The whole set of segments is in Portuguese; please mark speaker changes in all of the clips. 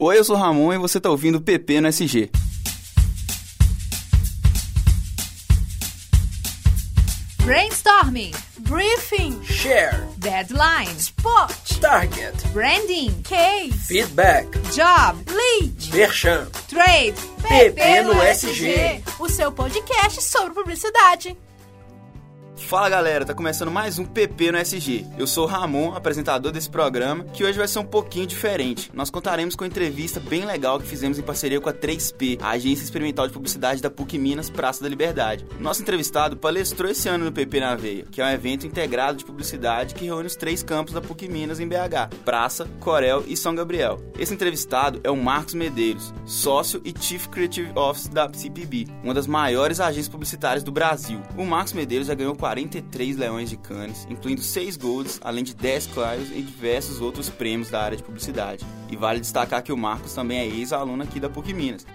Speaker 1: Oi, eu sou Ramon e você está ouvindo o PP no SG.
Speaker 2: Brainstorming,
Speaker 3: Briefing,
Speaker 4: Share,
Speaker 2: Deadline,
Speaker 3: Spot,
Speaker 4: Target,
Speaker 2: Branding,
Speaker 3: Case,
Speaker 4: Feedback,
Speaker 2: Job,
Speaker 3: Lead,
Speaker 4: Merchan.
Speaker 2: Trade.
Speaker 4: PP no SG.
Speaker 3: o seu podcast sobre publicidade.
Speaker 1: Fala galera, tá começando mais um PP no SG. Eu sou o Ramon, apresentador desse programa, que hoje vai ser um pouquinho diferente. Nós contaremos com uma entrevista bem legal que fizemos em parceria com a 3P, a agência experimental de publicidade da PUC Minas Praça da Liberdade. Nosso entrevistado palestrou esse ano no PP na Veia, que é um evento integrado de publicidade que reúne os três campos da PUC Minas em BH: Praça, Corel e São Gabriel. Esse entrevistado é o Marcos Medeiros, sócio e Chief Creative Officer da CPB, uma das maiores agências publicitárias do Brasil. O Marcos Medeiros já ganhou 43 Leões de Cannes, incluindo 6 Golds, além de 10 Clios e diversos outros prêmios da área de publicidade. E vale destacar que o Marcos também é ex-aluno aqui da PUC Minas.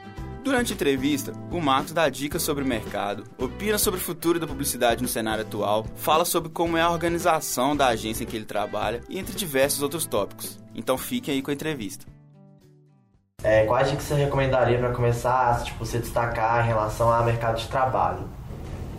Speaker 1: Durante a entrevista, o Marcos dá dicas sobre o mercado, opina sobre o futuro da publicidade no cenário atual, fala sobre como é a organização da agência em que ele trabalha e entre diversos outros tópicos. Então fiquem aí com a entrevista.
Speaker 5: É, quais dicas você recomendaria para começar tipo, se destacar em relação ao mercado de trabalho?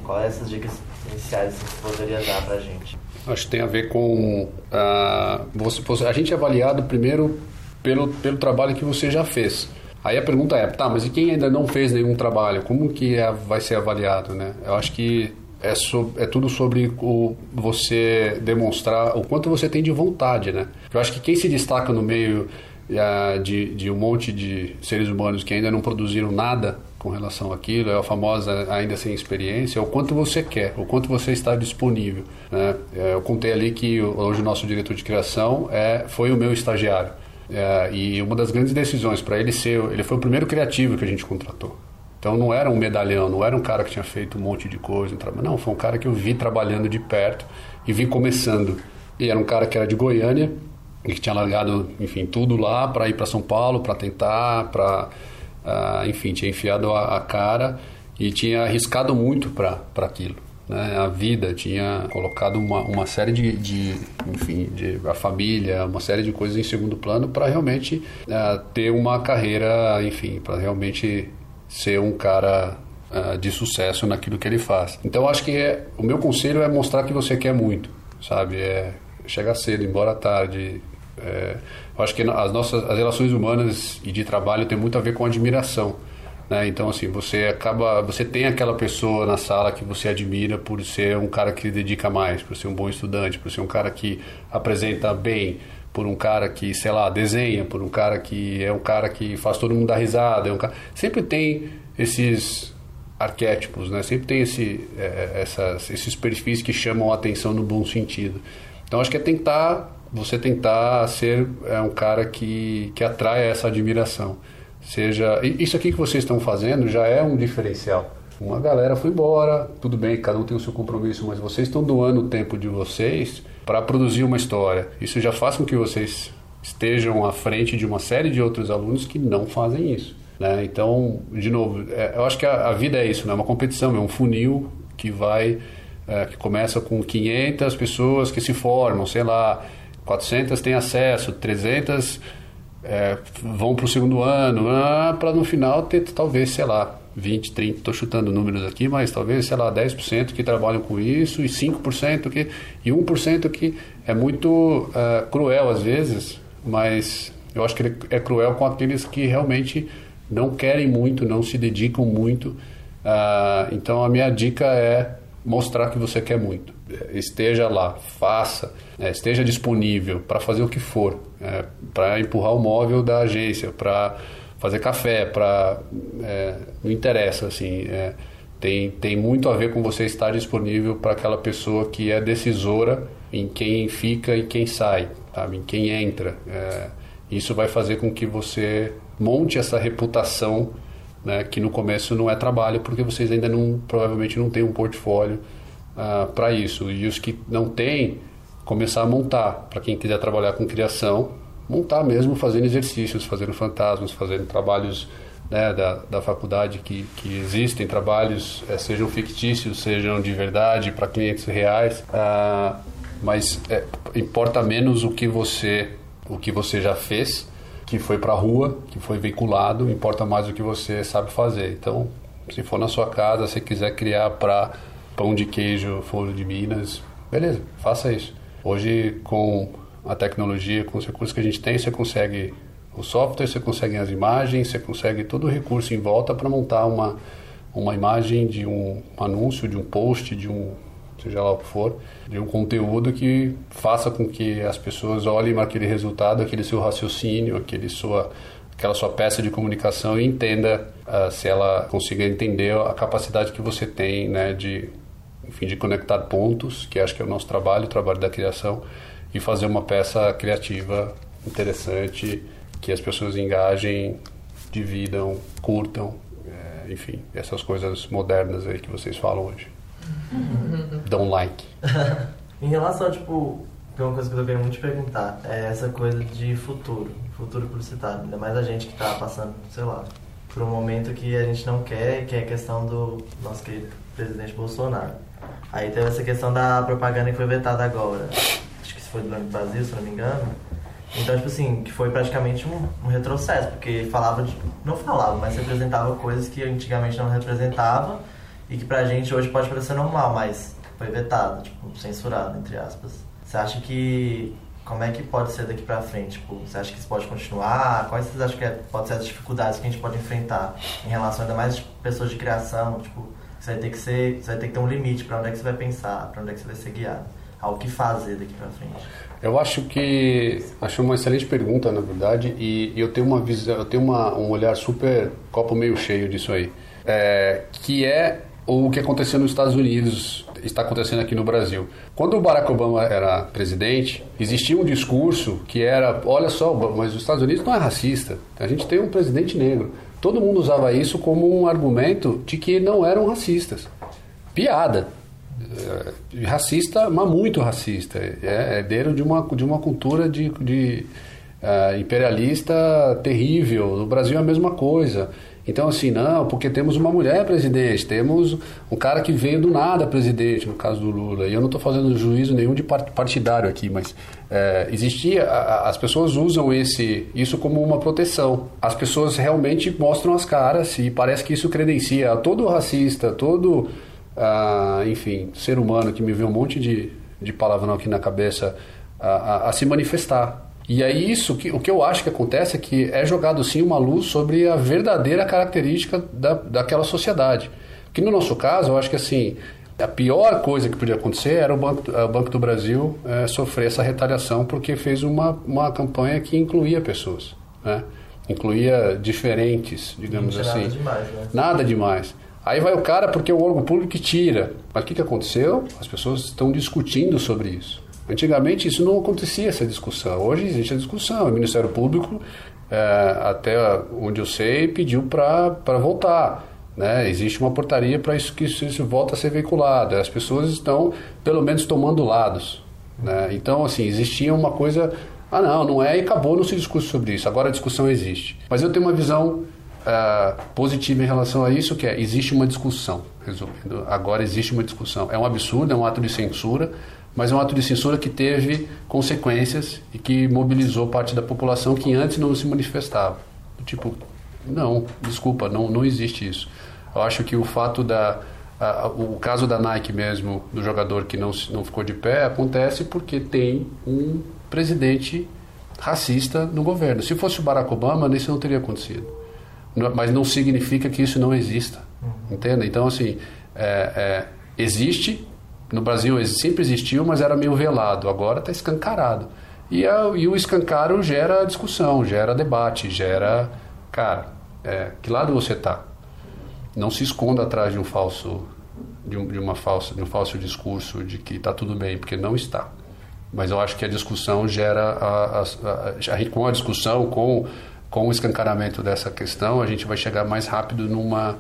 Speaker 5: Quais essas dicas iniciais que você poderia dar para a gente?
Speaker 6: Acho que tem a ver com uh, você, a gente é avaliado primeiro pelo, pelo trabalho que você já fez. Aí a pergunta é, tá, mas e quem ainda não fez nenhum trabalho? Como que é, vai ser avaliado, né? Eu acho que é, so, é tudo sobre o, você demonstrar o quanto você tem de vontade, né? Eu acho que quem se destaca no meio uh, de, de um monte de seres humanos que ainda não produziram nada com relação àquilo, é a famosa ainda sem experiência, é o quanto você quer, o quanto você está disponível. Né? Eu contei ali que hoje o nosso diretor de criação é, foi o meu estagiário. É, e uma das grandes decisões para ele ser, ele foi o primeiro criativo que a gente contratou. Então não era um medalhão, não era um cara que tinha feito um monte de coisa, não, foi um cara que eu vi trabalhando de perto e vi começando. E era um cara que era de Goiânia e que tinha largado, enfim, tudo lá para ir para São Paulo, para tentar, para ah, enfim, tinha enfiado a, a, cara e tinha arriscado muito para aquilo. Né? A vida tinha colocado uma, uma série de, de, enfim, de, a família, uma série de coisas em segundo plano para realmente ah, ter uma carreira, enfim, para realmente ser um cara ah, de sucesso naquilo que ele faz. Então acho que é, o meu conselho é mostrar que você quer muito, sabe? É chegar cedo, embora tarde, é, eu acho que as nossas as relações humanas e de trabalho tem muito a ver com admiração. Né? Então, assim, você acaba. Você tem aquela pessoa na sala que você admira por ser um cara que dedica mais, por ser um bom estudante, por ser um cara que apresenta bem, por um cara que, sei lá, desenha, por um cara que é um cara que faz todo mundo dar risada. É um cara... Sempre tem esses arquétipos, né? Sempre tem esse, é, essas, esses perfis que chamam a atenção no bom sentido. Então, acho que é tentar você tentar ser é, um cara que, que atrai essa admiração. Seja isso aqui que vocês estão fazendo já é um diferencial. Uma galera foi embora, tudo bem, cada um tem o seu compromisso, mas vocês estão doando o tempo de vocês para produzir uma história. Isso já faz com que vocês estejam à frente de uma série de outros alunos que não fazem isso. Né? Então, de novo, é, eu acho que a, a, vida é isso, né? é uma competição, é um funil que vai, é, que começa com 500 pessoas que se formam, sei lá, 400 têm acesso, 300 é, vão para o segundo ano, ah, para no final ter talvez, sei lá, 20, 30, estou chutando números aqui, mas talvez, sei lá, 10% que trabalham com isso e 5% que. e 1% que é muito é, cruel às vezes, mas eu acho que ele é cruel com aqueles que realmente não querem muito, não se dedicam muito. Ah, então a minha dica é mostrar que você quer muito. Esteja lá, faça, é, esteja disponível para fazer o que for, é, para empurrar o móvel da agência, para fazer café, para é, não interessa assim. É, tem, tem muito a ver com você estar disponível para aquela pessoa que é decisora em quem fica e quem sai, sabe? em quem entra. É, isso vai fazer com que você monte essa reputação né, que no começo não é trabalho, porque vocês ainda não, provavelmente não têm um portfólio uh, para isso. E os que não têm, começar a montar, para quem quiser trabalhar com criação, montar mesmo fazendo exercícios, fazendo fantasmas, fazendo trabalhos né, da, da faculdade que, que existem, trabalhos é, sejam fictícios, sejam de verdade, para clientes reais, uh, mas é, importa menos o que você o que você já fez que foi para a rua, que foi veiculado, importa mais o que você sabe fazer. Então, se for na sua casa, se quiser criar para pão de queijo, folha de Minas, beleza, faça isso. Hoje, com a tecnologia, com os recursos que a gente tem, você consegue o software, você consegue as imagens, você consegue todo o recurso em volta para montar uma, uma imagem de um anúncio, de um post, de um seja lá o que for, de um conteúdo que faça com que as pessoas olhem aquele resultado, aquele seu raciocínio, aquele sua aquela sua peça de comunicação e entenda uh, se ela consiga entender a capacidade que você tem, né, de enfim, de conectar pontos, que acho que é o nosso trabalho, o trabalho da criação, e fazer uma peça criativa interessante, que as pessoas engajem, dividam, curtam, é, enfim, essas coisas modernas aí que vocês falam hoje. Don't like.
Speaker 5: em relação, tipo, tem uma coisa que eu queria muito te perguntar, é essa coisa de futuro, futuro publicitário, ainda mais a gente que está passando, sei lá, por um momento que a gente não quer, que é a questão do nosso querido presidente Bolsonaro. Aí teve essa questão da propaganda que foi vetada agora. Acho que isso foi do Banco do Brasil, se não me engano. Então, tipo assim, que foi praticamente um, um, retrocesso, porque falava de. Não falava, mas representava coisas que antigamente não representava e que pra gente hoje pode parecer normal, mas foi vetado, tipo, censurado, entre aspas. Você acha que. Como é que pode ser daqui pra frente? Tipo, você acha que isso pode continuar? Quais vocês acham que é, pode ser as dificuldades que a gente pode enfrentar em relação ainda mais tipo, pessoas de criação? Tipo, você vai ter que ser. Você vai ter que ter um limite para onde é que você vai pensar, para onde é que você vai ser guiado. Ao que fazer daqui pra frente.
Speaker 6: Eu acho que acho uma excelente pergunta, na verdade, e eu tenho uma visão, eu tenho uma, um olhar super copo meio cheio disso aí, é, que é o que aconteceu nos Estados Unidos está acontecendo aqui no Brasil. Quando o Barack Obama era presidente, existia um discurso que era, olha só, mas os Estados Unidos não é racista. A gente tem um presidente negro. Todo mundo usava isso como um argumento de que não eram racistas. Piada. É, racista, mas muito racista. É herdeiro de uma, de uma cultura de, de uh, imperialista terrível. No Brasil é a mesma coisa. Então, assim, não, porque temos uma mulher presidente, temos um cara que veio do nada presidente, no caso do Lula. E eu não estou fazendo juízo nenhum de partidário aqui, mas é, existia, as pessoas usam esse, isso como uma proteção. As pessoas realmente mostram as caras e parece que isso credencia todo racista, todo, ah, enfim, ser humano que me vê um monte de, de palavrão aqui na cabeça a, a, a se manifestar. E aí isso, que, o que eu acho que acontece é que é jogado sim uma luz sobre a verdadeira característica da, daquela sociedade. Que no nosso caso, eu acho que assim, a pior coisa que podia acontecer era o Banco, o Banco do Brasil é, sofrer essa retaliação porque fez uma, uma campanha que incluía pessoas, né? incluía diferentes, digamos assim. Nada
Speaker 5: demais, né?
Speaker 6: Nada demais. Aí vai o cara porque é o órgão público que tira. Mas o que, que aconteceu? As pessoas estão discutindo sobre isso. Antigamente isso não acontecia, essa discussão. Hoje existe a discussão. O Ministério Público, é, até onde eu sei, pediu para voltar. Né? Existe uma portaria para isso que isso, isso volta a ser veiculado. As pessoas estão, pelo menos, tomando lados. Né? Então, assim, existia uma coisa... Ah, não, não é e acabou, não se discute sobre isso. Agora a discussão existe. Mas eu tenho uma visão uh, positiva em relação a isso, que é, existe uma discussão. Resumindo, agora existe uma discussão. É um absurdo, é um ato de censura, mas é um ato de censura que teve consequências e que mobilizou parte da população que antes não se manifestava. Tipo, não, desculpa, não, não existe isso. Eu acho que o fato da. A, o caso da Nike mesmo, do jogador que não, não ficou de pé, acontece porque tem um presidente racista no governo. Se fosse o Barack Obama, isso não teria acontecido. Mas não significa que isso não exista. Entende? Então, assim, é, é, existe no Brasil sempre existiu, mas era meio velado. Agora está escancarado. E, a, e, o escancaro gera discussão, gera debate, gera. Cara, é, que lado você está? Não se esconda atrás de um falso. De, um, de, uma falsa, de um falso discurso de que está tudo bem, porque não está. Mas eu acho que a discussão gera. A, a, a, com a discussão, com, com o escancaramento dessa questão, a gente vai chegar mais rápido numa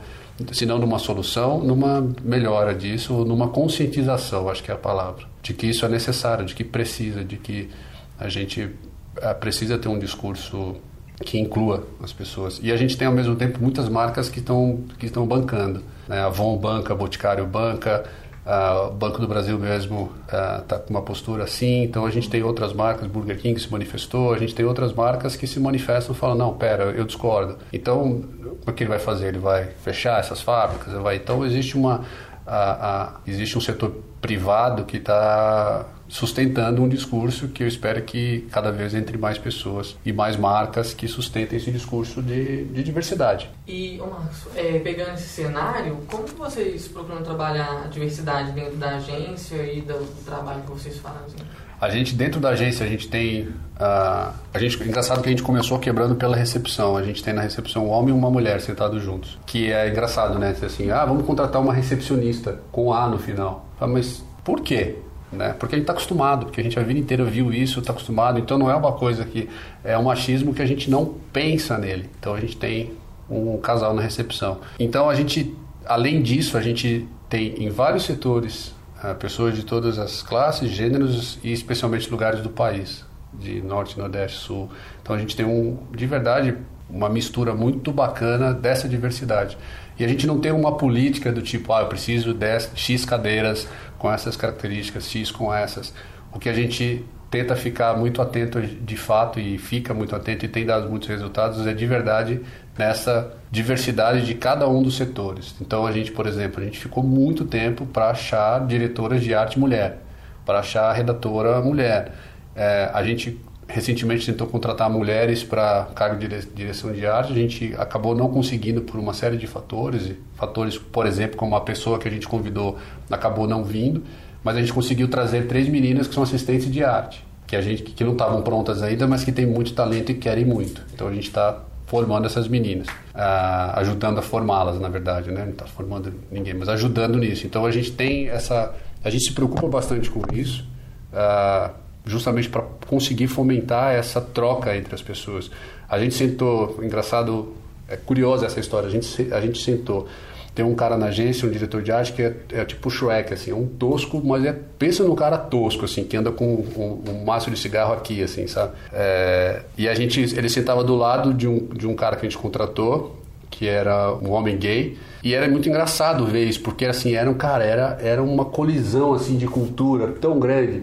Speaker 6: se não numa solução, numa melhora disso, numa conscientização, acho que é a palavra, de que isso é necessário, de que precisa, de que a gente eh, precisa ter um discurso que inclua as pessoas. E a gente tem ao mesmo tempo muitas marcas que estão que estão bancando, né? Avon banca, Boticário banca, O Banco do Brasil mesmo está uh, com uma postura assim, então a gente tem outras marcas, Burger King se manifestou, a gente tem outras marcas que se manifestam e falam, não, pera, eu discordo. Então, o que ele vai fazer? Ele vai fechar essas fábricas? Vai... Então, existe, uma, uh, existe um setor privado que está sustentando um discurso que eu espero que cada vez entre mais pessoas e mais marcas que sustentem esse discurso de, de diversidade.
Speaker 7: E, ô Marcos, é, pegando esse cenário, como vocês procuram trabalhar a diversidade dentro da agência e do, trabalho que vocês fazem?
Speaker 6: A gente, dentro da agência, a gente tem. Uh, a gente, engraçado que a gente começou quebrando pela recepção. A gente tem na recepção um homem e uma mulher sentados juntos. Que é engraçado, né? Assim, ah, vamos contratar uma recepcionista com A no final. Ah, mas por quê? Né? Porque a gente está acostumado, porque a gente a vida inteira viu isso, está acostumado. Então não é uma coisa que é um machismo que a gente não pensa nele. Então a gente tem um casal na recepção. Então a gente, além disso, a gente tem em vários setores uh, pessoas de todas as classes, gêneros e especialmente lugares do país, de norte, nordeste, sul. Então a gente tem um, de verdade, uma mistura muito bacana dessa diversidade. E a gente não tem uma política do tipo, ah, eu preciso de X cadeiras com essas características, X com essas. O que a gente tenta ficar muito atento de fato e fica muito atento e tem dado muitos resultados é de verdade nessa diversidade de cada um dos setores. Então a gente, por exemplo, a gente ficou muito tempo para achar diretoras de arte mulher, para achar redatora mulher. É, a gente recentemente tentou contratar mulheres para cargo de direção de arte, a gente acabou não conseguindo por uma série de fatores, fatores, por exemplo, como a pessoa que a gente convidou acabou não vindo, mas a gente conseguiu trazer três meninas que são assistentes de arte, que a gente que não estavam prontas ainda, mas que têm muito talento e querem muito. Então a gente está formando essas meninas, uh, ajudando a formá-las, na verdade, né? Não está formando ninguém, mas ajudando nisso. Então a gente tem essa, a gente se preocupa bastante com isso. Uh, justamente para conseguir fomentar essa troca entre as pessoas. A gente sentou, engraçado, é curiosa essa história, a gente, a gente sentou, tem um cara na agência, um diretor de arte que é, é tipo Shrek, assim, é um tosco, mas é, pensa no cara tosco, assim, que anda com um, um maço de cigarro aqui, assim, sabe? É, e a gente, ele sentava do lado de um, de um cara que a gente contratou, que era um homem gay, e era muito engraçado ver isso, porque assim, era um cara, era, era uma colisão assim de cultura tão grande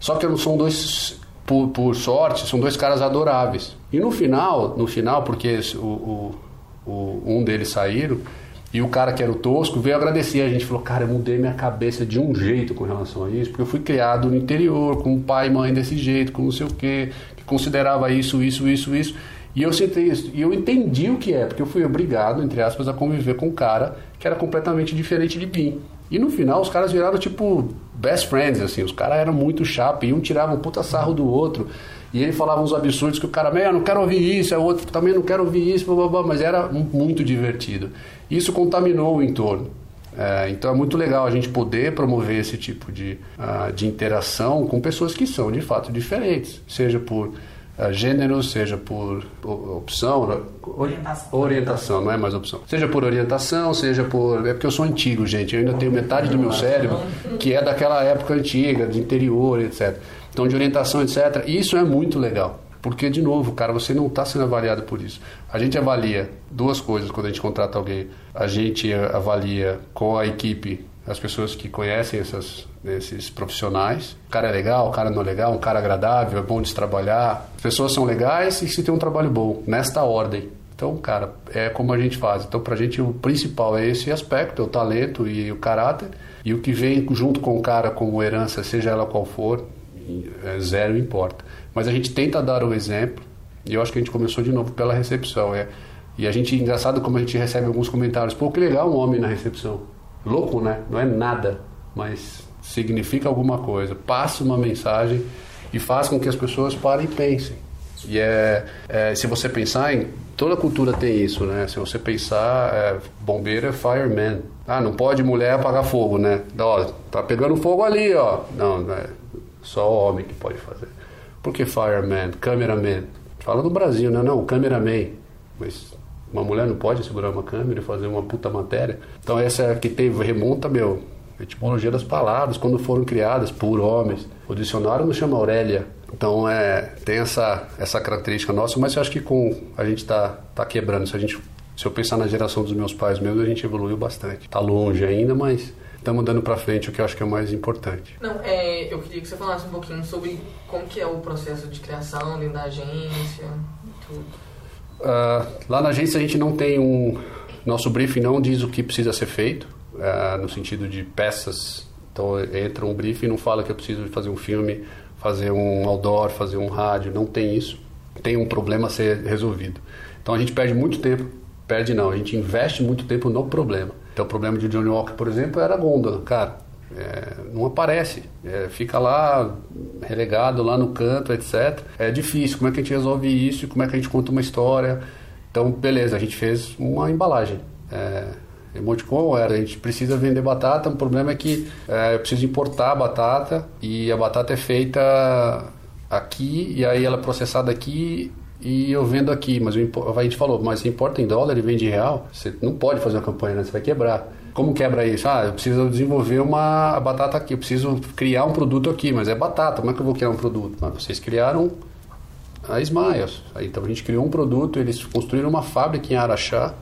Speaker 6: só que são dois, por, por sorte, são dois caras adoráveis. E no final, no final, porque o, o, o, um deles saíram, e o cara que era o tosco veio agradecer. A gente falou, cara, eu mudei minha cabeça de um jeito com relação a isso, porque eu fui criado no interior, com pai e mãe desse jeito, com não sei o quê, que considerava isso, isso, isso, isso. E eu sentei isso. E eu entendi o que é, porque eu fui obrigado, entre aspas, a conviver com um cara que era completamente diferente de mim. E no final os caras viraram tipo best friends, assim. Os caras eram muito chapa e um tirava um puta sarro do outro. E ele falava uns absurdos que o cara, meu, não quero ouvir isso, é outro também não quero ouvir isso, blá, blá, blá, mas era muito divertido. Isso contaminou o entorno. É, então é muito legal a gente poder promover esse tipo de, uh, de interação com pessoas que são de fato diferentes, seja por gênero, seja por opção, né? orientação. orientação, não é mais opção. Seja por orientação, seja por. É porque eu sou antigo, gente. Eu ainda tenho metade do meu cérebro que é daquela época antiga, de interior, etc. Então, de orientação, etc. Isso é muito legal. Porque, de novo, cara, você não está sendo avaliado por isso. A gente avalia duas coisas quando a gente contrata alguém. A gente avalia com a equipe as pessoas que conhecem essas, esses profissionais. O cara é legal, o cara não é legal, um cara agradável, é bom de trabalhar. As pessoas são legais e se tem um trabalho bom, nesta ordem. Então, cara, é como a gente faz. Então, pra gente, o principal é esse aspecto, é o talento e o caráter. E o que vem junto com o cara como herança, seja ela qual for, é zero importa. Mas a gente tenta dar o exemplo, e eu acho que a gente começou de novo pela recepção. É, e a gente, engraçado como a gente recebe alguns comentários, pô, que legal um homem na recepção. Louco, né? Não é nada, mas significa alguma coisa. Passa uma mensagem e faz com que as pessoas parem e pensem. E é, é se você pensar em toda cultura tem isso, né? Se você pensar, é, bombeiro é fireman. Ah, não pode mulher apagar fogo, né? Ó, tá pegando fogo ali, ó. Não, não é só homem que pode fazer. Por que fireman, cameraman? Fala do Brasil, né? Não, cameraman. Mas uma mulher não pode segurar uma câmera e fazer uma puta matéria. Então essa que teve, remonta, meu, etimologia das palavras, quando foram criadas por homens. O dicionário não chama Aurélia. Então é, tem essa, essa característica nossa, mas eu acho que com a gente está tá quebrando. Se, a gente, se eu pensar na geração dos meus pais mesmo, a gente evoluiu bastante. Está longe ainda, mas estamos dando para frente, o que eu acho que é o mais importante.
Speaker 7: Não, é, eu queria que você falasse um pouquinho sobre como que é o processo de criação dentro da agência, tudo.
Speaker 6: Uh, lá na agência a gente não tem um... Nosso briefing não diz o que precisa ser feito, uh, no sentido de peças. Então entra um briefing e não fala que eu preciso fazer um filme, fazer um outdoor, fazer um rádio, não tem isso. Tem um problema a ser resolvido. Então a gente perde muito tempo, perde não, a gente investe muito tempo no problema. Então o problema de Johnny Walker, por exemplo, era a gôndola, cara. É, não aparece, é, fica lá relegado lá no canto, etc. É difícil. Como é que a gente resolve isso? Como é que a gente conta uma história? Então, beleza, a gente fez uma embalagem. É, emoticon era, a gente precisa vender batata, o problema é que é, eu preciso importar a batata e a batata é feita aqui e aí ela é processada aqui e eu vendo aqui, mas a gente falou, mas importa em dólar e vende em real, você não pode fazer uma campanha, né? você vai quebrar. Como quebra isso? Ah, eu preciso desenvolver uma batata aqui, eu preciso criar um produto aqui, mas é batata, como é que eu vou criar um produto? Mas vocês criaram a Smiles. Então a gente criou um produto, eles construíram uma fábrica em Araxá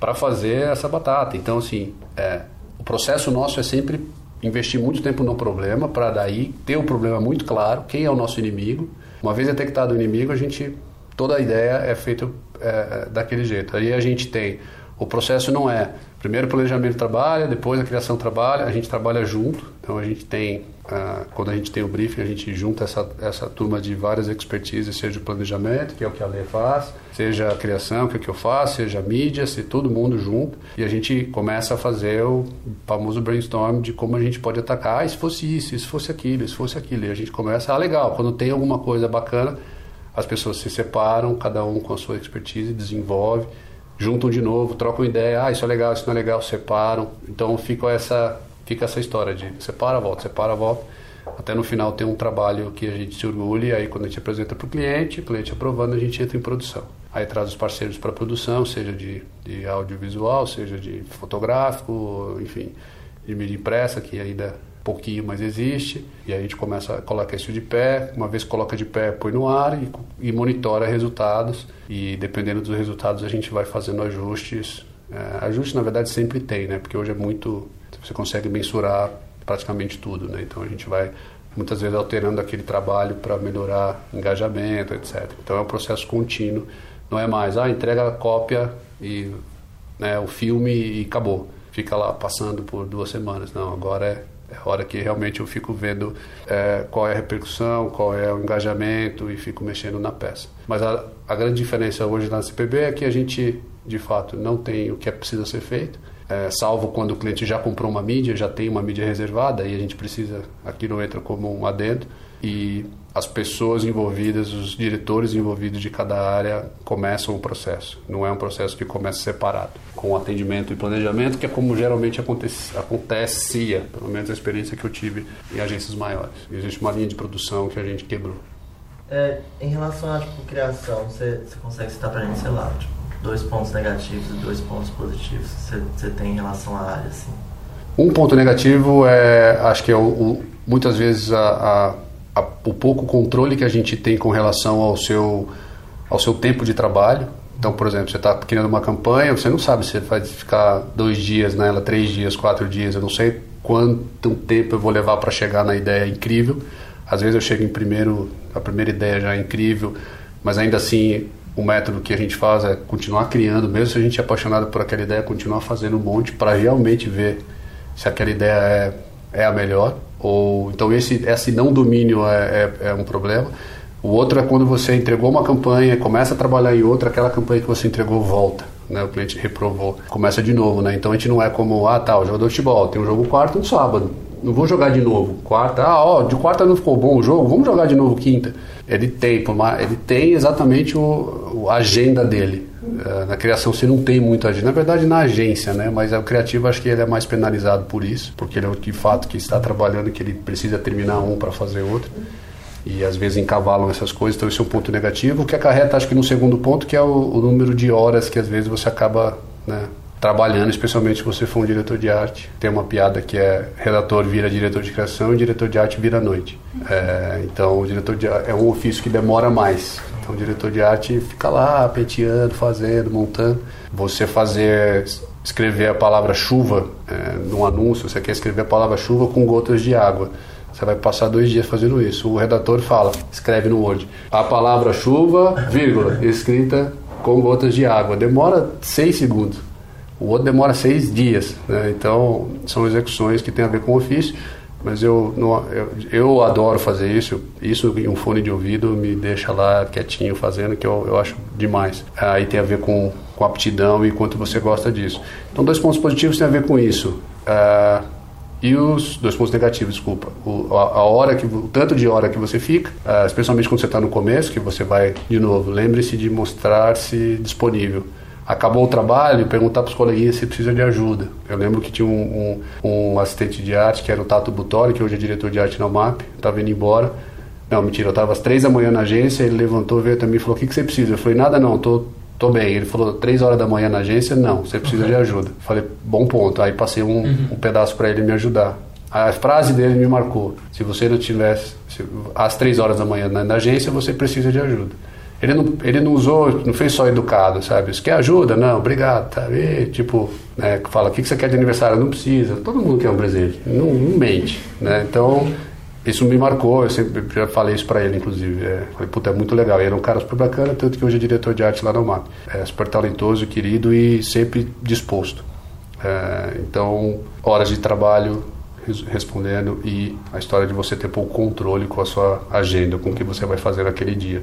Speaker 6: para fazer essa batata. Então, assim, é, o processo nosso é sempre investir muito tempo no problema, para daí ter o problema muito claro, quem é o nosso inimigo. Uma vez detectado o inimigo, a gente toda a ideia é feita é, é, daquele jeito. Aí a gente tem, o processo não é primeiro o planejamento trabalha, depois a criação trabalha, a gente trabalha junto. Então a gente tem, ah, quando a gente tem o briefing, a gente junta essa, essa turma de várias expertises, seja o planejamento, que é o que a Lê faz, seja a criação, que é o que eu faço, seja a mídia, se todo mundo junto. E a gente começa a fazer o famoso brainstorm de como a gente pode atacar. Ah, se fosse isso, se fosse aquilo, se fosse aquilo. E a gente começa, ah, legal, quando tem alguma coisa bacana, as pessoas se separam, cada um com a sua expertise, desenvolve, juntam de novo, trocam ideia, ah, isso é legal, isso não é legal, separam. Então fica essa, fica essa história de separa, volta, separa, volta. Até no final tem um trabalho que a gente se orgulha, e aí quando a gente apresenta para o cliente, o cliente aprovando, a gente entra em produção. Aí traz os parceiros para produção, seja de, de audiovisual, seja de fotográfico, enfim, de mídia impressa, que ainda pouquinho, mas existe. E a gente começa a colocar isso de pé. Uma vez coloca de pé, põe no ar e, e monitora resultados. E dependendo dos resultados, a gente vai fazendo ajustes. É, ajuste, na verdade, sempre tem, né? Porque hoje é muito. Você consegue mensurar praticamente tudo, né? Então a gente vai muitas vezes alterando aquele trabalho para melhorar engajamento, etc. Então é um processo contínuo. Não é mais, ah, entrega a cópia e né, o filme e acabou. Fica lá passando por duas semanas. Não, agora é é a hora que realmente eu fico vendo é, qual é a repercussão, qual é o engajamento e fico mexendo na peça. Mas a, a grande diferença hoje na CPB é que a gente, de fato, não tem o que é precisa ser feito. É, salvo quando o cliente já comprou uma mídia, já tem uma mídia reservada e a gente precisa, aquilo entra como um adendo e as pessoas envolvidas, os diretores envolvidos de cada área começam o processo. Não é um processo que começa separado, com atendimento e planejamento, que é como geralmente acontece, acontecia, pelo menos a experiência que eu tive em agências maiores. Existe uma linha de produção que a gente quebrou.
Speaker 5: É, em relação à tipo, criação, você, você consegue citar para gente, sei lá, tipo, dois pontos negativos e dois pontos positivos que você tem em relação à área? Assim?
Speaker 6: Um ponto negativo é, acho que é o, o muitas vezes a, a a, o pouco controle que a gente tem com relação ao seu, ao seu tempo de trabalho. Então, por exemplo, você está criando uma campanha, você não sabe se vai ficar dois dias nela, três dias, quatro dias, eu não sei quanto tempo eu vou levar para chegar na ideia incrível. Às vezes eu chego em primeiro, a primeira ideia já é incrível, mas ainda assim o método que a gente faz é continuar criando, mesmo se a gente é apaixonado por aquela ideia, continuar fazendo um monte para realmente ver se aquela ideia é, é a melhor. Ou, então esse, esse não domínio é, é, é um problema. O outro é quando você entregou uma campanha, começa a trabalhar em outra, aquela campanha que você entregou volta. Né, o cliente reprovou, começa de novo, né? Então a gente não é como, ah tá, o jogador de futebol, tem um jogo quarto no sábado, não vou jogar de novo. Quarta, ah, ó, de quarta não ficou bom o jogo, vamos jogar de novo quinta. Ele tem, ele tem exatamente o, a agenda dele. É, na criação você não tem muito agenda, na verdade na agência, né? Mas o criativo acho que ele é mais penalizado por isso, porque ele é o de fato que está trabalhando que ele precisa terminar um para fazer outro. E às vezes encavalam essas coisas, então esse é um ponto negativo, o que acarreta acho que no segundo ponto, que é o, o número de horas que às vezes você acaba né, trabalhando, especialmente se você for um diretor de arte. Tem uma piada que é redator vira diretor de criação e diretor de arte vira noite. É, então, o diretor de arte é um ofício que demora mais. Então, o diretor de arte fica lá penteando, fazendo, montando. Você fazer escrever a palavra chuva é, num anúncio, você quer escrever a palavra chuva com gotas de água. Você vai passar dois dias fazendo isso. O redator fala, escreve no Word. A palavra chuva, vírgula, escrita com gotas de água. Demora seis segundos. O outro demora seis dias. Né? Então, são execuções que têm a ver com o ofício. Mas eu, não, eu, eu, adoro fazer isso. Isso em um fone de ouvido me deixa lá quietinho fazendo, que eu, eu acho demais. Aí tem a ver com, com aptidão e quanto você gosta disso. Então, dois pontos positivos têm a ver com isso. Uh, e os dois pontos negativos, desculpa. O, a, a, hora que, o tanto de hora que você fica, uh, especialmente quando você está no começo, que você vai, de novo, lembre-se de mostrar-se disponível acabou o trabalho, perguntar para os coleguinhas se precisa de ajuda. Eu lembro que tinha um, um, um, assistente de arte, que era o Tato Butori, que hoje é diretor de arte na UMAP, estava indo embora. Não, mentira, eu estava às três da manhã na agência, ele levantou, veio até mim e falou, o que, que você precisa? Eu falei, nada não, tô, tô bem. Ele falou, três horas da manhã na agência? Não, você precisa de ajuda. Eu falei, bom ponto. Aí passei um, uhum. um pedaço para ele me ajudar. A frase dele me marcou. Se você não tivesse se, às três horas da manhã na, na agência, você precisa de ajuda. Ele não, ele não usou, não fez só educado, sabe? Você quer ajuda? Não, obrigado? E, tipo, né, fala, o que você quer de aniversário? Não precisa. Todo mundo quer um presente. Não, não mente, né? Então, isso me marcou, eu sempre já falei isso para ele, inclusive. É, falei, puta, é muito legal. Ele era um cara super bacana, tanto que hoje é diretor de arte lá na UMAP. É super talentoso, querido e sempre disposto. É, então, horas de trabalho respondendo e a história de você ter pouco controle com a sua agenda, com o que você vai fazer naquele dia.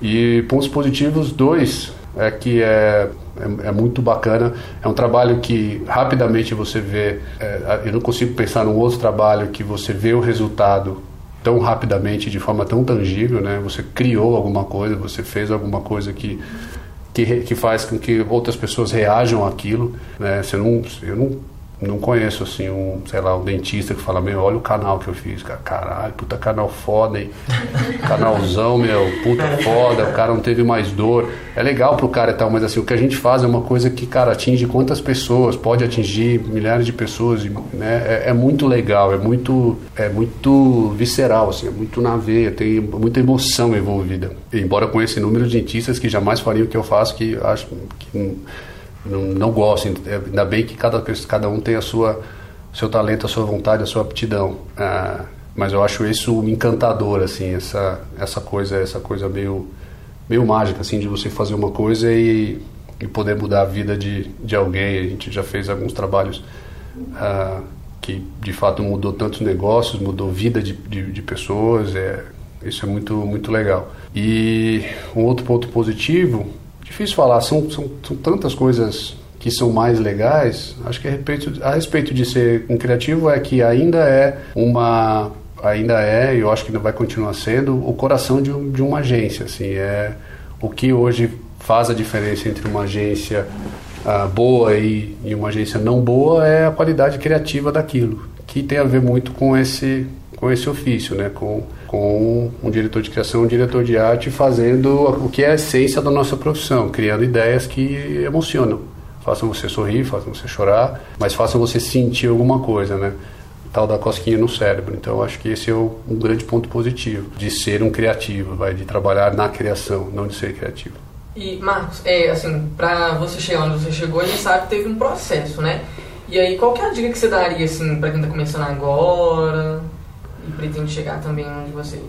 Speaker 6: E pontos positivos, dois, é que é, é, é, muito bacana. É um trabalho que rapidamente você vê. É, eu não consigo pensar num outro trabalho que você vê o resultado tão rapidamente, de forma tão tangível. Né? Você criou alguma coisa, você fez alguma coisa que, que, que faz com que outras pessoas reajam àquilo. Né? Você não, eu não não conheço assim um, sei lá, um dentista que fala, meu, olha o canal que eu fiz, cara, caralho, puta canal foda, hein? Canalzão, meu, puta foda, o cara não teve mais dor. É legal pro cara e tal, mas assim, o que a gente faz é uma coisa que, cara, atinge quantas pessoas, pode atingir milhares de pessoas, né? É, é muito legal, é muito, é muito visceral, assim, é muito na veia, tem muita emoção envolvida. Embora com esse número de dentistas que jamais fariam o que eu faço, que acho que não, não gosto. Ainda bem que cada, cada um tem a sua seu talento, a sua vontade, a sua aptidão. Ah, mas eu acho isso encantador, assim, essa, essa coisa, essa coisa meio, meio mágica, assim, de você fazer uma coisa e, e poder mudar a vida de, de alguém. A gente já fez alguns trabalhos ah, que, de fato, mudou tantos negócios, mudou vida de, de, de pessoas. É, isso é muito, muito legal. E um outro ponto positivo Difícil falar, são, são, são tantas coisas que são mais legais. Acho que a respeito, a respeito de ser um criativo é que ainda é uma ainda é, e eu acho que ainda vai continuar sendo, o coração de, de uma agência. Assim, é o que hoje faz a diferença entre uma agência uh, boa e, e, uma agência não boa é a qualidade criativa daquilo, que tem a ver muito com esse, com esse ofício, né? com com um diretor de criação, um diretor de arte fazendo o que é a essência da nossa profissão, criando ideias que emocionam, façam você sorrir, façam você chorar, mas façam você sentir alguma coisa, né? Tal da cosquinha no cérebro. Então, acho que esse é um grande ponto positivo de ser um criativo, vai, de trabalhar na criação, não de ser criativo.
Speaker 7: E Marcos, é assim, para você chegar onde você chegou, a gente sabe que teve um processo, né? E aí, qual que é a dica que você daria assim para quem está começando agora? E pretende chegar também onde você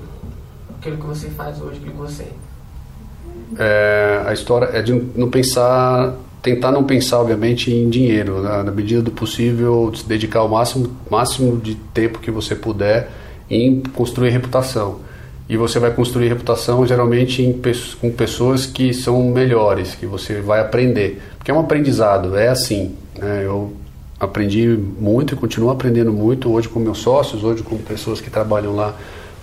Speaker 7: aquilo que você faz hoje, aquilo que você
Speaker 6: é, a história é de não pensar tentar não pensar obviamente em dinheiro né? na medida do possível se dedicar o máximo máximo de tempo que você puder em construir reputação e você vai construir reputação geralmente em, com pessoas que são melhores que você vai aprender porque é um aprendizado é assim né? eu aprendi muito e continuo aprendendo muito hoje com meus sócios, hoje com pessoas que trabalham lá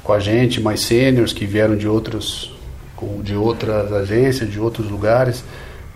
Speaker 6: com a gente, mais sêniores que vieram de outros de outras agências, de outros lugares.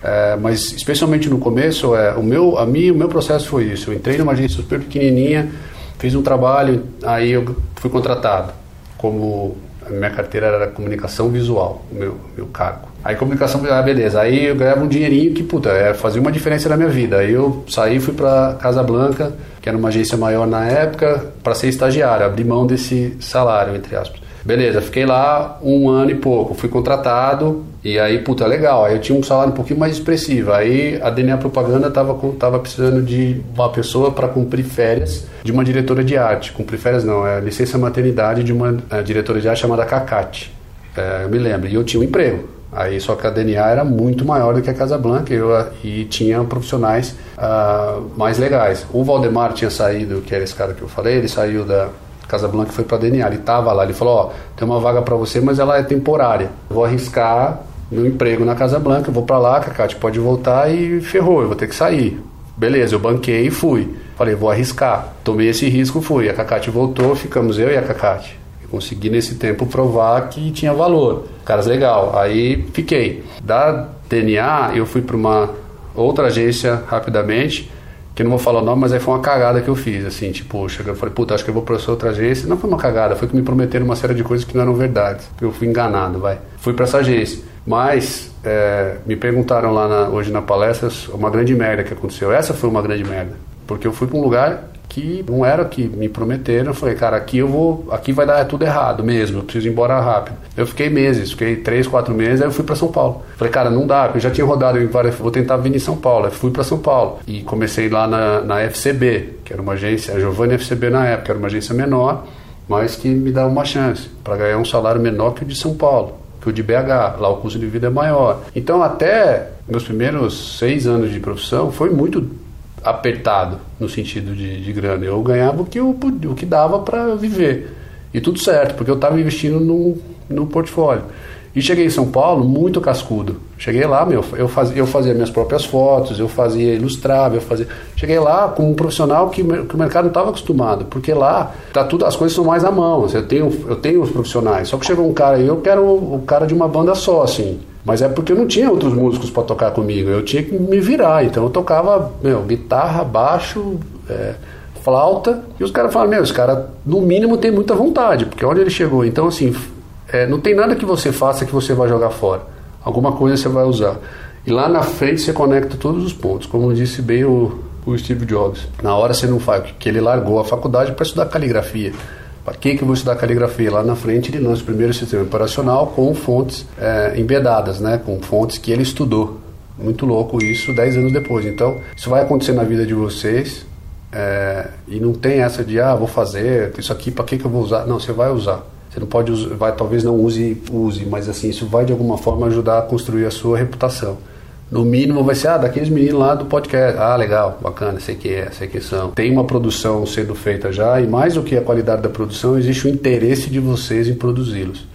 Speaker 6: É, mas especialmente no começo, é, o meu, a mim, o meu processo foi isso. Eu entrei numa agência super pequenininha, fiz um trabalho, aí eu fui contratado como a minha carteira era comunicação visual, o meu, meu cargo. Aí comunicação, ah, beleza. Aí eu ganhava um dinheirinho que, puta, é, fazia uma diferença na minha vida. Aí eu saí fui pra Casa Blanca, que era uma agência maior na época, para ser estagiário, abri mão desse salário, entre aspas. Beleza, fiquei lá um ano e pouco, fui contratado e aí, puta, legal. Aí eu tinha um salário um pouquinho mais expressivo. Aí a DNA Propaganda tava, tava precisando de uma pessoa para cumprir férias de uma diretora de arte. Cumprir férias não, é licença maternidade de uma eh, diretora de arte chamada Cacate. É, eu me lembro. E eu tinha um emprego. Aí só que a DNA era muito maior do que a Casa Blanca e, e tinha profissionais ah, mais legais. O Valdemar tinha saído, que era esse cara que eu falei, ele saiu da Casa Blanca e foi para a DNA. Ele estava lá, ele falou: Ó, tem uma vaga para você, mas ela é temporária. Eu vou arriscar meu emprego na Casa Blanca, vou para lá, Cacate pode voltar e ferrou, eu vou ter que sair. Beleza, eu banquei e fui. Falei, vou arriscar. Tomei esse risco, fui. A Cacate voltou, ficamos eu e a Cacate. Consegui nesse tempo provar que tinha valor. Caras, legal. Aí fiquei. Da DNA, eu fui para uma outra agência rapidamente, que eu não vou falar o nome, mas aí foi uma cagada que eu fiz. Assim, tipo, eu falei, puta, acho que eu vou para essa outra agência. Não foi uma cagada, foi que me prometeram uma série de coisas que não eram verdades. Eu fui enganado, vai. Fui para essa agência. Mas é, me perguntaram lá na- hoje na palestra uma grande merda que aconteceu. Essa foi uma grande merda. Porque eu fui para um lugar que não era o que me prometeram. Eu falei, cara, aqui eu vou, aqui vai dar tudo errado mesmo. Eu preciso ir embora rápido. Eu fiquei meses, fiquei três, quatro meses. Aí eu fui para São Paulo. Falei, cara, não dá. porque Eu já tinha rodado em várias, vou tentar vir em São Paulo. Aí fui para São Paulo e comecei lá na, na FCB, que era uma agência, a Giovanni FCB na época, era uma agência menor, mas que me dava uma chance para ganhar um salário menor que o de São Paulo que o de BH, lá o custo de vida é maior. Então, até meus primeiros seis anos de profissão, foi muito apertado no sentido de, de grana. Eu ganhava o que, eu, o que dava para viver. E tudo certo, porque eu estava investindo no, no portfólio. E cheguei em São Paulo muito cascudo. Cheguei lá, meu, eu fazia, eu fazia minhas próprias fotos, eu fazia, ilustrava, eu fazia. Cheguei lá como um profissional que, que o mercado não estava acostumado, porque lá tá tudo, as coisas são mais à mão. Eu tenho, eu tenho os profissionais. Só que chegou um cara aí, eu quero o cara de uma banda só, assim. Mas é porque eu não tinha outros músicos para tocar comigo. Eu tinha que me virar. Então eu tocava, meu, guitarra, baixo, é, flauta. E os caras falaram, meu, esse cara no mínimo tem muita vontade, porque onde ele chegou. Então, assim, é, não tem nada que você faça que você vai jogar fora. Alguma coisa você vai usar. E lá na frente você conecta todos os pontos, como disse bem o, o Steve Jobs. Na hora você não faz, porque ele largou a faculdade para estudar caligrafia. Para que, que eu vou estudar caligrafia? Lá na frente ele lança o primeiro sistema operacional com fontes é, embedadas, né? com fontes que ele estudou. Muito louco isso, 10 anos depois. Então, isso vai acontecer na vida de vocês. é, e não tem essa de, ah, vou fazer isso aqui, para que, que eu vou usar? Não, você vai usar. Você não pode usar, vai, talvez não use, use, mas assim, isso vai de alguma forma ajudar a construir a sua reputação. No mínimo vai ser, ah, daqueles meninos lá do podcast. Ah, legal, bacana, sei que é, sei que são. Tem uma produção sendo feita já, e mais do que a qualidade da produção, existe o interesse de vocês em produzi-los.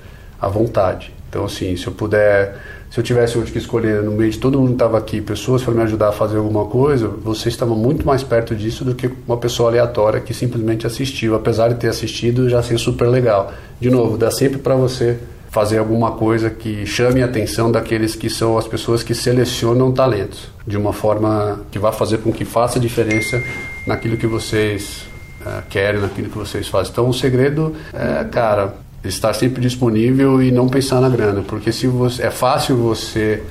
Speaker 6: A vontade. Então, assim, se eu puder, se eu tivesse hoje que escolher no meio de todo mundo que estava aqui, pessoas para me ajudar a fazer alguma coisa, vocês estavam muito mais perto disso do que uma pessoa aleatória que simplesmente assistiu. Apesar de ter assistido, já ser super legal. De novo, dá sempre para você fazer alguma coisa que chame a atenção daqueles que são as pessoas que selecionam talentos, de uma forma que vá fazer com que faça diferença naquilo que vocês eh, querem, naquilo que vocês fazem. Então, o segredo é, cara, estar sempre disponível e não pensar na grana, porque se você é fácil você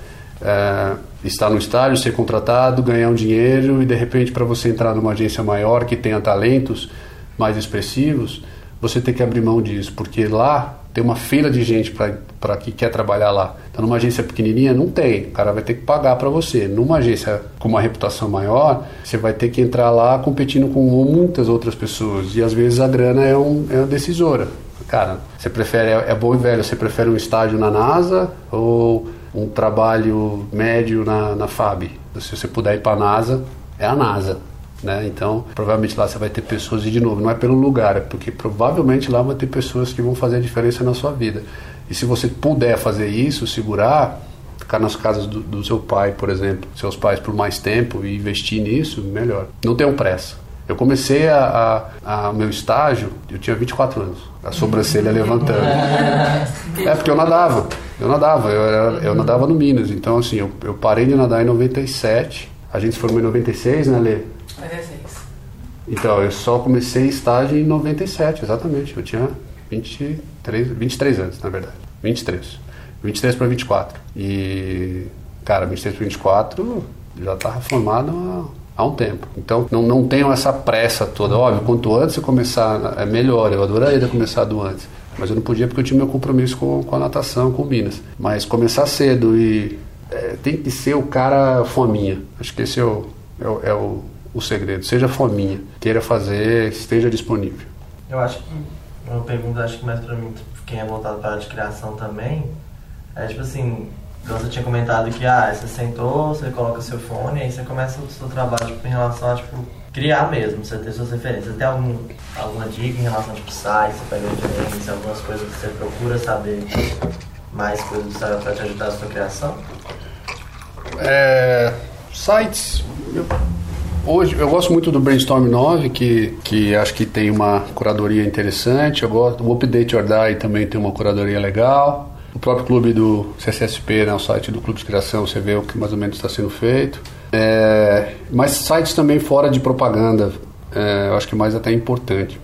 Speaker 6: é, estar no estádio, ser contratado, ganhar um dinheiro e de repente para você entrar numa agência maior que tenha talentos mais expressivos, você tem que abrir mão disso, porque lá tem uma fila de gente para que quer trabalhar lá. Então, numa agência pequenininha, não tem. O cara vai ter que pagar para você. Numa agência com uma reputação maior, você vai ter que entrar lá competindo com muitas outras pessoas. E às vezes a grana é, um, é uma decisora. Cara, você prefere, é, é bom e velho, você prefere um estágio na NASA ou um trabalho médio na, na FAB? Se você puder ir para a NASA, é a NASA. Né? Então, provavelmente lá você vai ter pessoas, e de novo, não é pelo lugar, é porque provavelmente lá vai ter pessoas que vão fazer a diferença na sua vida. E se você puder fazer isso, segurar, ficar nas casas do, do seu pai, por exemplo, seus pais por mais tempo e investir nisso, melhor. Não tenham pressa. Eu comecei a, a, a, meu estágio, eu tinha 24 anos, a sobrancelha levantando. É porque eu nadava, eu nadava, eu, era, eu nadava no Minas, então assim, eu, eu parei de nadar em 97, a gente se formou em 96, né, Lê?
Speaker 7: 96.
Speaker 6: Então, eu só comecei estágio em 97, exatamente. Eu tinha 23, 23 anos, na verdade. 23. 23 para 24. E, cara, 23 para 24 já estava formado há, há, um tempo. Então, não, não tenho essa pressa toda. Óbvio, quanto antes eu começar, é melhor. Eu adoraria ter começado antes. Mas eu não podia porque eu tinha meu compromisso com, com a natação, com o Minas. Mas começar cedo e é, tem que ser o cara fominha. Acho que esse é o, é o, é o, o segredo. Seja fominha, queira fazer, esteja disponível.
Speaker 5: Eu acho que uma pergunta, acho que mais para mim, quem é voltado para a de criação também, é tipo assim, você tinha comentado que ah, você sentou, você coloca seu fone, aí você começa o seu trabalho tipo, em relação a tipo, criar mesmo, você ter suas referências. Você tem algum, alguma dica em relação a tipo, site, você pega referência, algumas coisas que você procura saber mais coisas do site para te ajudar na sua criação?
Speaker 6: É, sites. Eu, hoje eu gosto muito do Brainstorm 9, que, que acho que tem uma curadoria interessante. Eu gosto, o Update or Die também tem uma curadoria legal. O próprio clube do CCSP, né, o site do Clube de Criação, você vê o que mais ou menos está sendo feito. É, mas sites também fora de propaganda, é, eu acho que mais até importante.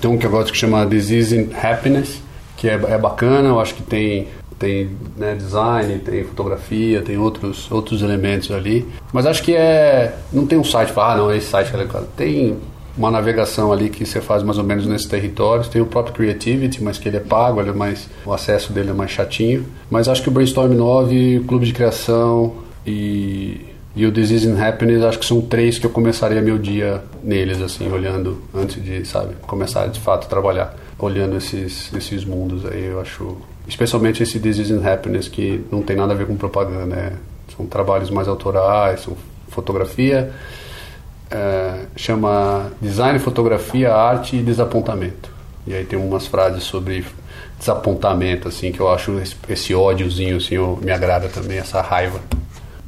Speaker 6: Tem um que eu gosto que chama Disease in Happiness, que é, é bacana, eu acho que tem tem né, design, tem fotografia, tem outros, outros elementos ali. Mas acho que é. Não tem um site para, ah, não, esse site é legal. Tem uma navegação ali que você faz mais ou menos nesses territórios. Tem o próprio Creativity, mas que ele é pago, ele é mais, o acesso dele é mais chatinho. Mas acho que o Brainstorm 9, o Clube de Criação e, e o Disease and Happiness, acho que são três que eu começaria meu dia neles, assim, olhando antes de, sabe, começar de fato a trabalhar. Olhando esses, esses mundos aí, eu acho especialmente esse Disease and Happiness, que não tem nada a ver com propaganda, né? São trabalhos mais autorais, são fotografia, é, chama Design, Fotografia, Arte e Desapontamento. E aí tem umas frases sobre desapontamento, assim, que eu acho esse, esse ódiozinho, assim, eu, me agrada também, essa raiva.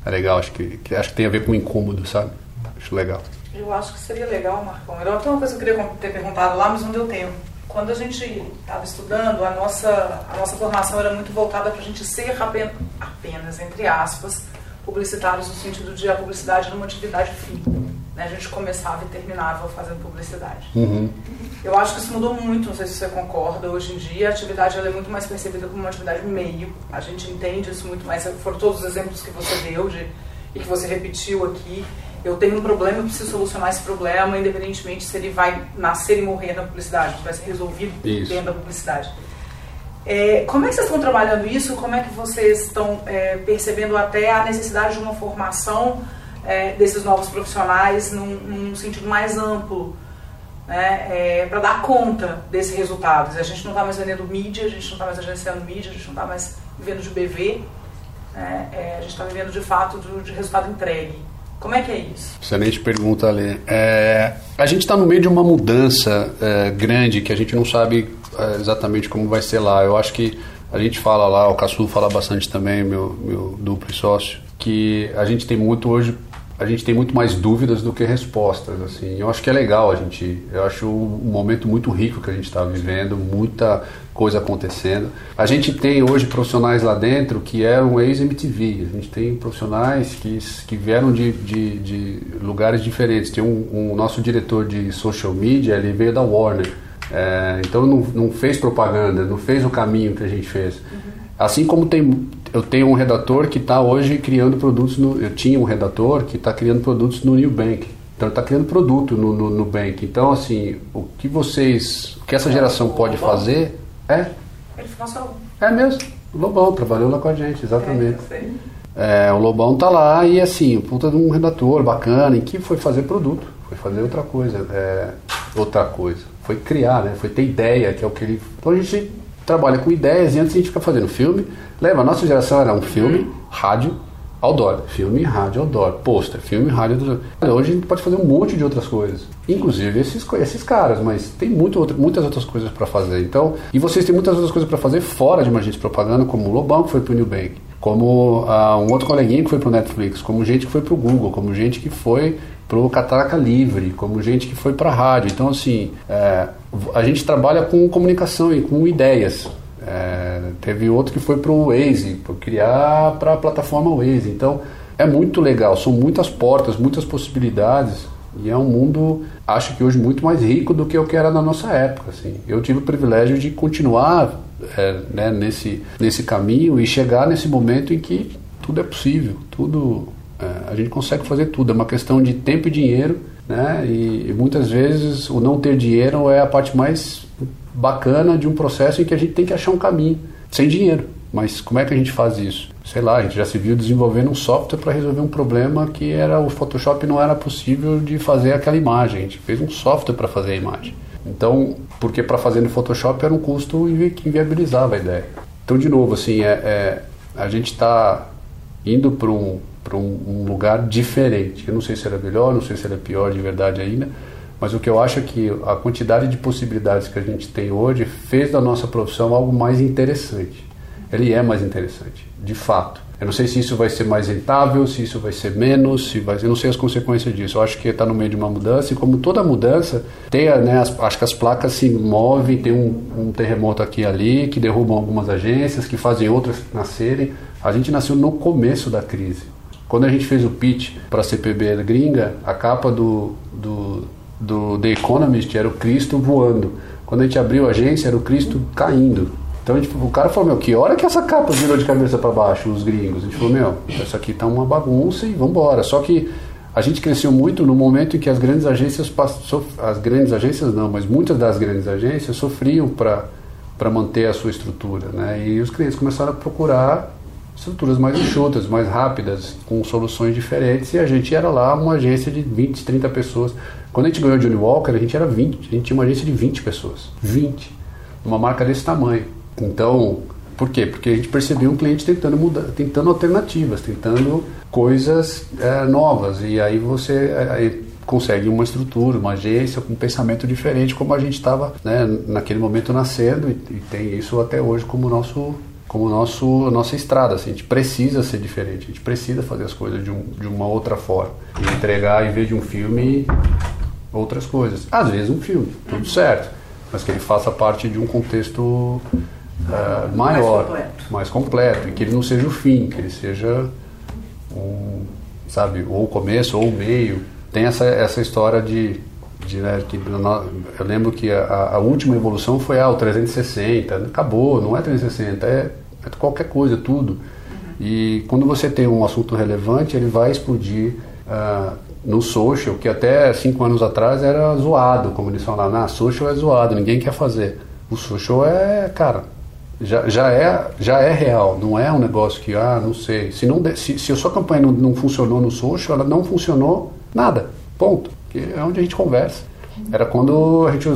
Speaker 6: É legal, acho que, que, acho que tem a ver com incômodo, sabe? Acho legal.
Speaker 8: Eu acho que seria legal, Marcão. Era outra coisa que eu queria ter perguntado lá, mas não deu tempo quando a gente estava estudando, a nossa, a nossa formação era muito voltada para a gente ser apenas, apenas, entre aspas, publicitários no sentido de a publicidade era uma atividade fim. Né? A gente começava e terminava fazendo publicidade.
Speaker 6: Uhum.
Speaker 8: Eu acho que isso mudou muito, não sei se você concorda. Hoje em dia, a atividade é muito mais percebida como uma atividade meio. A gente entende isso muito mais. Foram todos os exemplos que você deu de, e que você repetiu aqui eu tenho um problema, eu preciso solucionar esse problema, independentemente se ele vai nascer e morrer na publicidade, vai ser resolvido isso. dentro da publicidade. É, como é que vocês estão trabalhando isso? Como é que vocês estão é, percebendo até a necessidade de uma formação é, desses novos profissionais num, num sentido mais amplo, né, é, para dar conta desses resultados? A gente não está mais vendendo mídia, a gente não está mais agenciando mídia, a gente não está mais vivendo de BV, né, é, a gente está vivendo de fato de, de resultado entregue. Como é que é isso?
Speaker 6: Excelente pergunta, Ale. É, a gente está no meio de uma mudança é, grande que a gente não sabe é, exatamente como vai ser lá. Eu acho que a gente fala lá, o Caçu fala bastante também, meu, meu duplo sócio, que a gente tem muito hoje a gente tem muito mais dúvidas do que respostas, assim. Eu acho que é legal a gente, eu acho um momento muito rico que a gente está vivendo, muita coisa acontecendo. A gente tem hoje profissionais lá dentro que eram ex-MTV, a gente tem profissionais que, que vieram de, de, de lugares diferentes. Tem um, um, nosso diretor de social media, ele veio da Warner, é, então não, não fez propaganda, não fez o caminho que a gente fez. Uhum. Assim como tem eu tenho um redator que está hoje criando produtos no, eu tinha um redator que está criando produtos no New Bank. Então está criando produto no, no, no Bank. Então assim o que vocês o que essa geração pode fazer é? É mesmo. O Lobão trabalhou lá com a gente exatamente. É, é, o Lobão tá lá e assim puta de um redator bacana em que foi fazer produto foi fazer outra coisa é, outra coisa. Foi criar né? Foi ter ideia que é o que ele então a gente trabalha com ideias e antes a gente fica fazendo filme. Lembra, a nossa geração era um filme, rádio, outdoor. Filme, rádio, outdoor. Pôster, filme, rádio, outdoor. Hoje a gente pode fazer um monte de outras coisas. Inclusive esses, esses caras, mas tem muito outra, muitas outras coisas para fazer. Então, e vocês têm muitas outras coisas para fazer fora de uma agência de propaganda, como o Lobão que foi pro Bank, como uh, um outro coleguinha que foi pro Netflix, como gente que foi pro Google, como gente que foi pro Catraca Livre, como gente que foi para rádio. Então, assim, é, a gente trabalha com comunicação e com ideias. É, teve outro que foi para o Waze, para criar para a plataforma Waze. Então, é muito legal, são muitas portas, muitas possibilidades E é um mundo, acho que hoje, muito mais rico do que o que era na nossa época. Assim. Eu tive o privilégio de continuar é, né, nesse, nesse caminho e chegar nesse momento em que tudo é possível, tudo é, a gente consegue fazer tudo. É uma questão de tempo e dinheiro, né? E, e muitas vezes o não ter dinheiro é a parte mais bacana de um processo em que a gente tem que achar um caminho sem dinheiro. Mas como é que a gente faz isso? Sei lá, a gente já se viu desenvolvendo um software para resolver um problema que era o Photoshop não era possível de fazer aquela imagem. A gente fez um software para fazer a imagem. Então, porque para fazer no Photoshop era um custo que inviabilizava a ideia. Então, de novo, assim, é, é a gente está indo para um, um, um lugar diferente. Eu não sei se era melhor, não sei se era pior de verdade ainda, mas o que eu acho é que a quantidade de possibilidades que a gente tem hoje fez da nossa profissão algo mais interessante ele é mais interessante, de fato. Eu não sei se isso vai ser mais rentável, se isso vai ser menos, se vai, eu não sei as consequências disso. Eu acho que está no meio de uma mudança e como toda mudança, tem, né, as, acho que as placas se movem, tem um, um terremoto aqui e ali que derrubam algumas agências, que fazem outras nascerem. A gente nasceu no começo da crise. Quando a gente fez o pitch para a CPB gringa, a capa do, do, do The Economist era o Cristo voando. Quando a gente abriu a agência, era o Cristo caindo. Então tipo, o cara falou, meu, que hora que essa capa virou de cabeça para baixo, os gringos? A gente falou, meu, isso aqui tá uma bagunça e vambora. Só que a gente cresceu muito no momento em que as grandes agências, as grandes agências não, mas muitas das grandes agências sofriam para para manter a sua estrutura, né? E os clientes começaram a procurar estruturas mais enxutas, mais rápidas, com soluções diferentes, e a gente era lá uma agência de 20, 30 pessoas. Quando a gente ganhou o Johnny Walker, a gente era 20, a gente tinha uma agência de 20 pessoas. 20. Uma marca desse tamanho. Então, por quê? Porque a gente percebeu um cliente tentando mudar, tentando alternativas, tentando coisas é, novas. E aí você é, consegue uma estrutura, uma agência com um pensamento diferente, como a gente estava né, naquele momento nascendo, e, e, tem isso até hoje como nosso como nosso nossa estrada. Assim, a gente precisa ser diferente, a gente precisa fazer as coisas de, um, de uma outra forma. E entregar, em vez de um filme, outras coisas. Às vezes um filme, tudo certo, mas que ele faça parte de um contexto uh, maior, mais completo. mais completo, e que ele não seja o fim, que ele seja um, sabe, ou o começo ou o meio. Tem essa, essa história de, de né, que eu lembro que a, a, última evolução foi ah, o 360, acabou, não é 360, é, é qualquer coisa, tudo. Uhum. E quando você tem um assunto relevante, ele vai explodir uh, no social, que até cinco anos atrás era zoado, como eles falavam, ah, social é zoado, ninguém quer fazer. O social é, cara, já, já, é, já é real, não é um negócio que, ah, não sei. Se, não, se, se a sua campanha não, não funcionou no social, ela não funcionou nada, ponto. Que é onde a gente conversa. Era quando a gente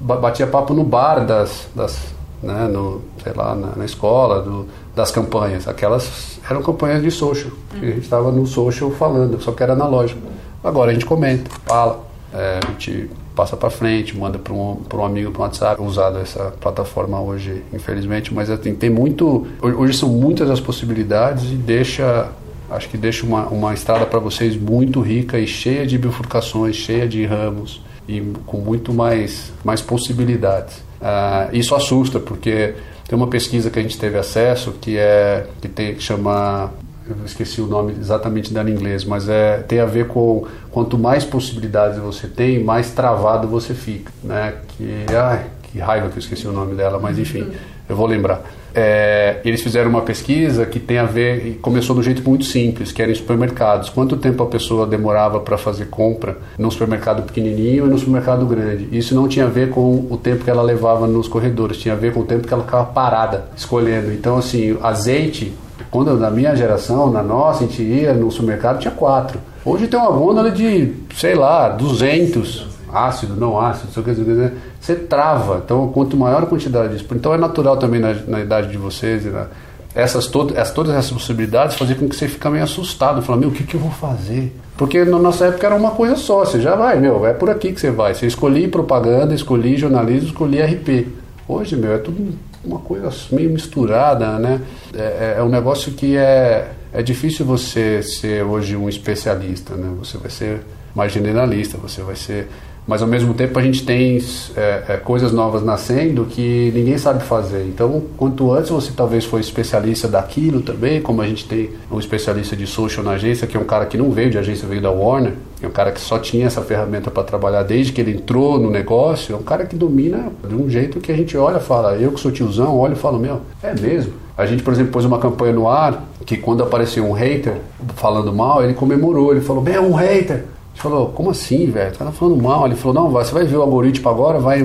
Speaker 6: batia papo no bar das, das né, no, sei lá, na, na escola, do, das campanhas. Aquelas eram campanhas de social, que a gente estava no social falando, só que era analógico. Agora a gente comenta, fala, é, a gente passa para frente, manda para um, um amigo para o WhatsApp. Usado essa plataforma hoje, infelizmente, mas assim, tem muito. Hoje são muitas as possibilidades e deixa. Acho que deixa uma, uma estrada para vocês muito rica e cheia de bifurcações, cheia de ramos e com muito mais, mais possibilidades. Uh, isso assusta, porque tem uma pesquisa que a gente teve acesso que é que tem que chama eu esqueci o nome exatamente dela em inglês, mas é, tem a ver com quanto mais possibilidades você tem, mais travado você fica, né? Que, ai, que raiva que eu esqueci o nome dela, mas enfim, eu vou lembrar. É, eles fizeram uma pesquisa que tem a ver, e começou um jeito muito simples, que era em supermercados. Quanto tempo a pessoa demorava para fazer compra no supermercado pequenininho e no supermercado grande? Isso não tinha a ver com o tempo que ela levava nos corredores, tinha a ver com o tempo que ela ficava parada escolhendo. Então, assim, azeite quando na minha geração, na nossa, a gente ia no supermercado, tinha quatro. Hoje tem uma gôndola de, sei lá, 200. Ácido, não ácido, sei o que, você trava. Então, quanto maior a quantidade disso. Então, é natural também na, na idade de vocês, né? essas, todo, essas, todas essas possibilidades fazer com que você fique meio assustado. Falar, meu, o que, que eu vou fazer? Porque na nossa época era uma coisa só. Você já vai, meu, é por aqui que você vai. Você escolhi propaganda, escolhi jornalismo, escolhi RP. Hoje, meu, é tudo uma coisa meio misturada, né? É, é, é um negócio que é, é difícil você ser hoje um especialista, né? Você vai ser mais generalista, você vai ser mas ao mesmo tempo a gente tem é, é, coisas novas nascendo que ninguém sabe fazer. Então, quanto antes você talvez for especialista daquilo também, como a gente tem um especialista de social na agência, que é um cara que não veio de agência, veio da Warner, é um cara que só tinha essa ferramenta para trabalhar desde que ele entrou no negócio, é um cara que domina de um jeito que a gente olha e fala, eu que sou tiozão, olho e falo, meu, é mesmo. A gente, por exemplo, pôs uma campanha no ar que quando apareceu um hater falando mal, ele comemorou, ele falou, bem, um hater gente falou, como assim, velho? O cara tá falando mal. Ele falou, não, você vai ver o algoritmo agora, vai.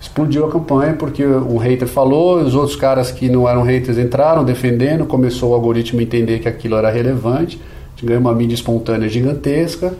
Speaker 6: Explodiu a campanha porque o hater falou, os outros caras que não eram haters entraram defendendo, começou o algoritmo a entender que aquilo era relevante, a gente ganhou uma mídia espontânea gigantesca,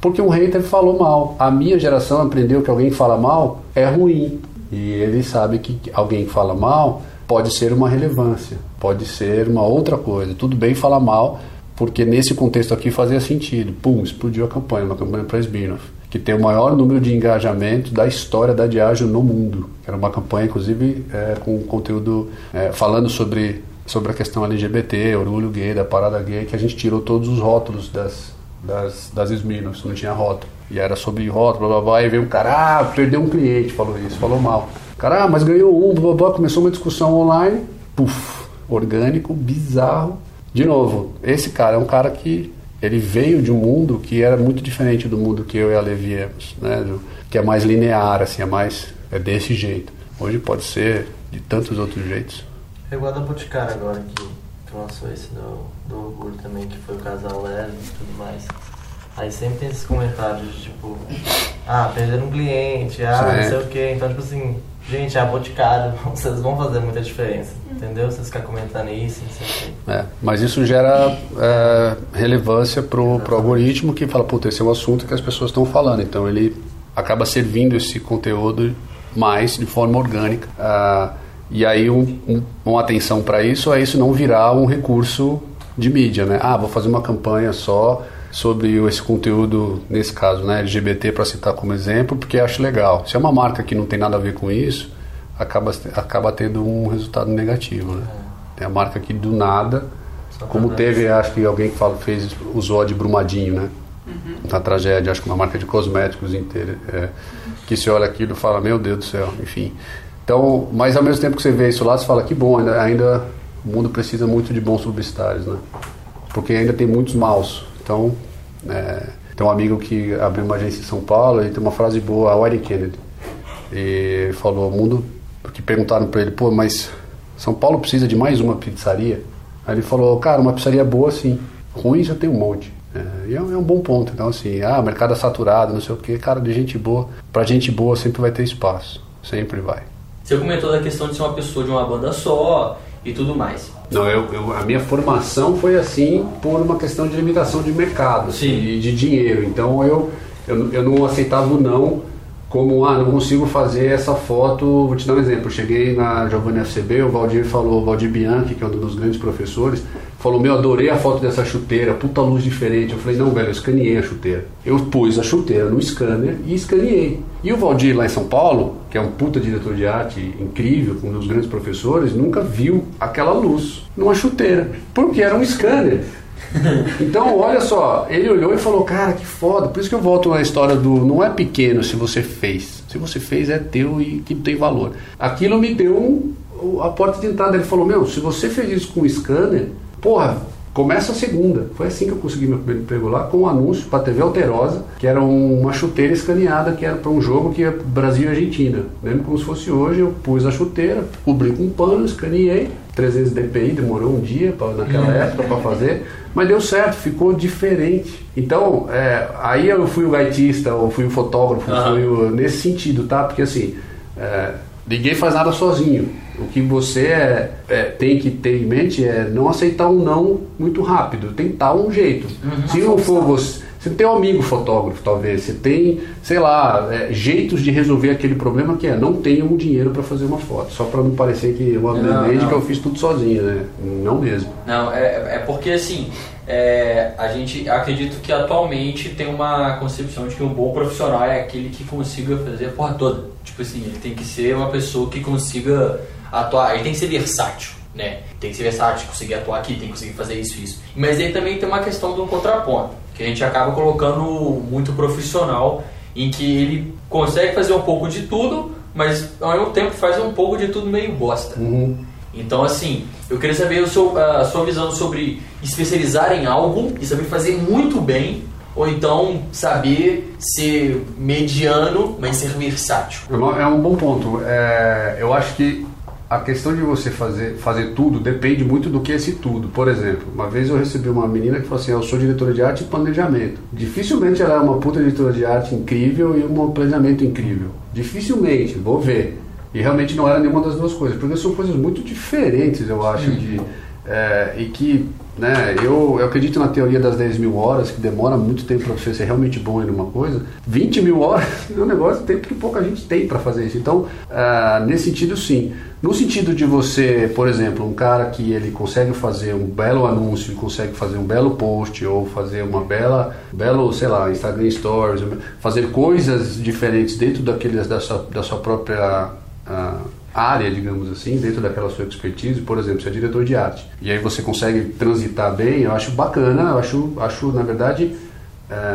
Speaker 6: porque um hater falou mal. A minha geração aprendeu que alguém que fala mal é ruim. E ele sabe que alguém que fala mal pode ser uma relevância, pode ser uma outra coisa. Tudo bem falar mal, porque nesse contexto aqui fazia sentido. Pum, explodiu a campanha, uma campanha para Smirnoff, que tem o maior número de engajamento da história da Diageo no mundo. Era uma campanha, inclusive, é, com conteúdo é, falando sobre, sobre a questão LGBT, orgulho gay, da parada gay, que a gente tirou todos os rótulos das, das, das Smirnoffs, não tinha rótulo. E era sobre rótulo, blá blá blá, e veio um cara, ah, perdeu um cliente, falou isso, falou mal. Cara, ah, mas ganhou um, blá blá blá, começou uma discussão online, puf, orgânico, bizarro, de novo, esse cara é um cara que ele veio de um mundo que era muito diferente do mundo que eu e a Levi viemos, né? Que é mais linear, assim, é mais é desse jeito. Hoje pode ser de tantos outros jeitos.
Speaker 5: É igual a da Boticário agora que, que lançou esse do, do orgulho também, que foi o casal leve e tudo mais. Aí sempre tem esses comentários de tipo, ah, perderam um cliente, ah, Sim. não sei o que. Então, tipo assim, Gente, a Boticário, vocês vão fazer muita diferença, entendeu? Vocês ficam comentando isso, não sei o
Speaker 6: quê. É, mas isso gera é, relevância pro, pro algoritmo que fala, puta, esse é um assunto que as pessoas estão falando. Então ele acaba servindo esse conteúdo mais de forma orgânica. Ah, e aí um, um, uma atenção para isso é isso não virar um recurso de mídia, né? Ah, vou fazer uma campanha só sobre esse conteúdo, nesse caso, né, LGBT, para citar como exemplo, porque acho legal. Se é uma marca que não tem nada a ver com isso, acaba, acaba tendo um resultado negativo. Né? Tem a marca que do nada, como teve, acho que alguém que fala, fez, usou de Brumadinho, né? Uhum. Na tragédia, acho que uma marca de cosméticos inteira, é, que se olha aquilo e fala, meu Deus do céu, enfim. Então, mas ao mesmo tempo que você vê isso lá, você fala que bom, ainda, ainda o mundo precisa muito de bons publicitários, né? Porque ainda tem muitos maus. Então, é, tem um amigo que abriu uma agência em São Paulo e tem uma frase boa, a Warren Kennedy. E falou, o mundo, que perguntaram para ele, pô, mas São Paulo precisa de mais uma pizzaria? Aí ele falou, cara, uma pizzaria boa sim, ruim já tem um monte. É, e é, é, um bom ponto. Então, assim, ah, mercado é saturado, não sei o quê. Cara, de gente boa, pra gente boa sempre vai ter espaço. Sempre vai.
Speaker 9: Você comentou da questão de ser uma pessoa de uma banda só e tudo mais.
Speaker 6: Não, eu, eu, a minha formação foi assim por uma questão de limitação de mercado assim, e de dinheiro. Então eu, eu, eu não aceitava o não como, ah, não consigo fazer essa foto. Vou te dar um exemplo. Eu cheguei na Giovanni FCB, o Valdir falou, o Valdir Bianchi, que é um dos grandes professores, falou: Meu, adorei a foto dessa chuteira, puta luz diferente. Eu falei: Não, velho, eu escaneei a chuteira. Eu pus a chuteira no scanner e escaneei. E o Valdir, lá em São Paulo, que é um puta diretor de arte incrível, um dos grandes professores, nunca viu aquela luz numa chuteira, porque era um scanner. Então, olha só, ele olhou e falou: Cara, que foda. Por isso que eu volto na história do não é pequeno se você fez. Se você fez, é teu e que tem valor. Aquilo me deu a porta de entrada. Ele falou: Meu, se você fez isso com o scanner, porra, começa a segunda. Foi assim que eu consegui meu primeiro emprego lá, com um anúncio para a TV Alterosa, que era uma chuteira escaneada, que era para um jogo que é Brasil e Argentina. Lembro como se fosse hoje, eu pus a chuteira, cobri com um pano, escaneei, 300 dpi, demorou um dia pra, naquela uhum. época para fazer, mas deu certo, ficou diferente. Então, é, aí eu fui o gaitista, ou fui o fotógrafo, fui o, nesse sentido, tá? Porque assim, é, ninguém faz nada sozinho. O que você é, é, tem que ter em mente é não aceitar um não muito rápido, tentar um jeito. Uhum. Se não for você. Você tem um amigo fotógrafo, talvez. Você tem, sei lá, é, jeitos de resolver aquele problema que é não tenho dinheiro para fazer uma foto. Só para não parecer que eu abandonei que eu fiz tudo sozinho, né? Não mesmo.
Speaker 9: Não, é, é porque assim, é, a gente acredito que atualmente tem uma concepção de que um bom profissional é aquele que consiga fazer a porra toda. Tipo assim, ele tem que ser uma pessoa que consiga atuar, ele tem que ser versátil, né? Tem que ser versátil, conseguir atuar aqui, tem que conseguir fazer isso isso. Mas aí também tem uma questão do contraponto, que a gente acaba colocando muito profissional em que ele consegue fazer um pouco de tudo, mas ao mesmo tempo faz um pouco de tudo meio bosta.
Speaker 6: Uhum.
Speaker 9: Então, assim, eu queria saber seu- a sua visão sobre especializar em algo e saber fazer muito bem, ou então saber ser mediano, mas ser versátil.
Speaker 6: É É um bom ponto. É, eu acho que a questão de você fazer, fazer tudo depende muito do que é esse tudo. Por exemplo, uma vez eu recebi uma menina que falou assim: Eu sou diretora de arte e planejamento. Dificilmente ela é uma puta diretora de arte incrível e um planejamento incrível. Dificilmente, vou ver. E realmente não era nenhuma das duas coisas, porque são coisas muito diferentes, eu acho, de, é, e que né, eu, eu acredito na teoria das 10 mil horas, que demora muito tempo para você ser realmente bom em uma coisa. 20 mil horas é um negócio tempo que pouca gente tem para fazer isso. Então, ah, nesse sentido, sim. No sentido de você, por exemplo, um cara que ele consegue fazer um belo anúncio, consegue fazer um belo post ou fazer uma bela, belo, sei lá, Instagram Stories, fazer coisas diferentes dentro daqueles da sua, da sua própria ah, área, digamos assim, dentro daquela sua expertise, por exemplo, você é diretor de arte, e aí você consegue transitar bem, eu acho bacana, eu acho, acho na verdade,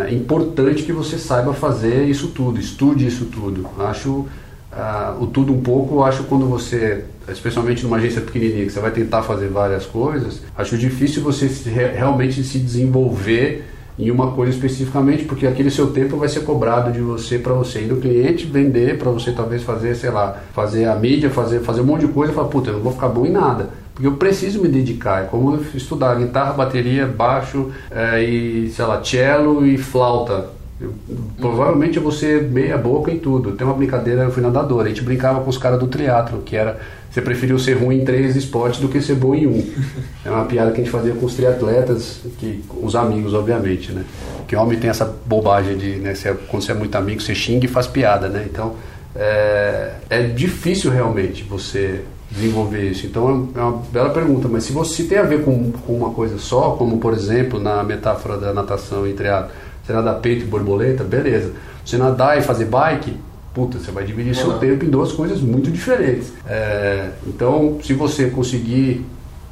Speaker 6: é importante que você saiba fazer isso tudo, estude isso tudo. Acho ah, o tudo um pouco, eu acho quando você, especialmente numa agência pequenininha, que você vai tentar fazer várias coisas, acho difícil você se- re- realmente se desenvolver em uma coisa especificamente, porque aquele seu tempo vai ser cobrado de você para você ir no cliente, vender, para você talvez fazer, sei lá, fazer a mídia, fazer, fazer um monte de coisa, e falar, puta, eu não vou ficar bom em nada. Porque eu preciso me dedicar, é como eu estudar guitarra, bateria, baixo eh, e, sei lá, cello e flauta. Eu- provavelmente eu vou ser meia boca em tudo. Tem uma brincadeira no final da dor. A gente brincava com os caras do triatlo, que era você preferiu ser ruim em três esportes do que ser bom em um. É uma piada que a gente fazia com os triatletas, que, os amigos, obviamente, né? Que homem tem essa bobagem de, né, você- quando você é muito amigo, você xinga e faz piada, né? Então, é, é difícil realmente você desenvolver isso. Então, é uma bela pergunta, mas se você se tem a ver com, com uma coisa só, como, por exemplo, na metáfora da natação e triatlo, você nadar peito e borboleta, beleza. Você nadar e fazer bike, puta, você vai dividir seu tempo em duas coisas muito diferentes. É, então, se você conseguir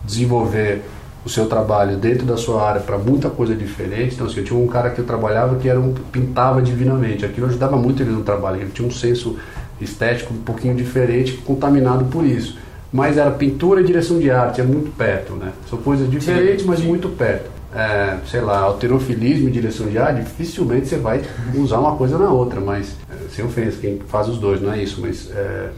Speaker 6: desenvolver o seu trabalho dentro da sua área para muita coisa diferente, então assim, eu tinha um cara que eu trabalhava que era um, pintava divinamente, aquilo ajudava muito ele no trabalho, ele tinha um senso estético um pouquinho diferente, contaminado por isso. Mas era pintura e direção de arte, é muito perto, né? São coisas diferentes, mas
Speaker 9: sim.
Speaker 6: muito perto. É, sei lá, alterofilismo e direção de arte, dificilmente você vai usar uma coisa na outra, mas é, sem ofensa, quem faz os dois, não é isso, mas é,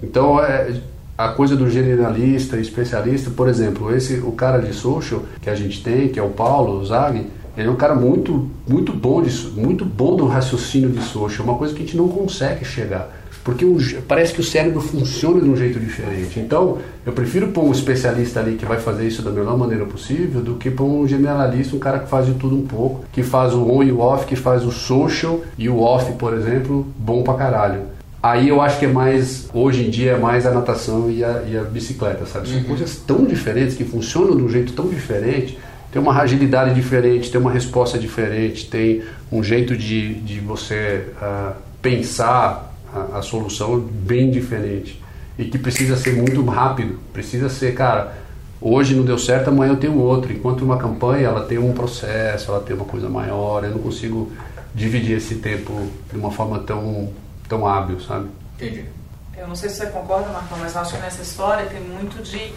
Speaker 6: então é, a coisa do generalista, especialista, por exemplo, esse o cara de social que a gente tem, que é o Paulo Zag, ele é um cara muito muito bom disso, muito bom do raciocínio de social, uma coisa que a gente não consegue chegar. Porque o parece que o cérebro funciona de um jeito diferente. Então, eu prefiro pôr um especialista ali que vai fazer isso da melhor maneira possível do que pôr um generalista, um cara que faz de tudo um pouco, que faz o on e o off, que faz o social e o off, por exemplo, bom pra caralho. Aí eu acho que é mais, hoje em dia, é mais a natação e a, e a bicicleta, sabe? São coisas tão diferentes, que funcionam de um jeito tão diferente, tem uma agilidade diferente, tem uma resposta diferente, tem um jeito de, de você ah, pensar a, a solução bem diferente. E que precisa ser muito rápido, precisa ser, cara, hoje não deu certo, amanhã eu tenho outro. Enquanto uma campanha, ela tem um processo, ela tem uma coisa maior, eu não consigo dividir esse tempo de uma forma tão, tão hábil, sabe?
Speaker 9: Entendi.
Speaker 8: Eu não sei se você concorda, Marcão, mas eu acho que nessa história tem muito de.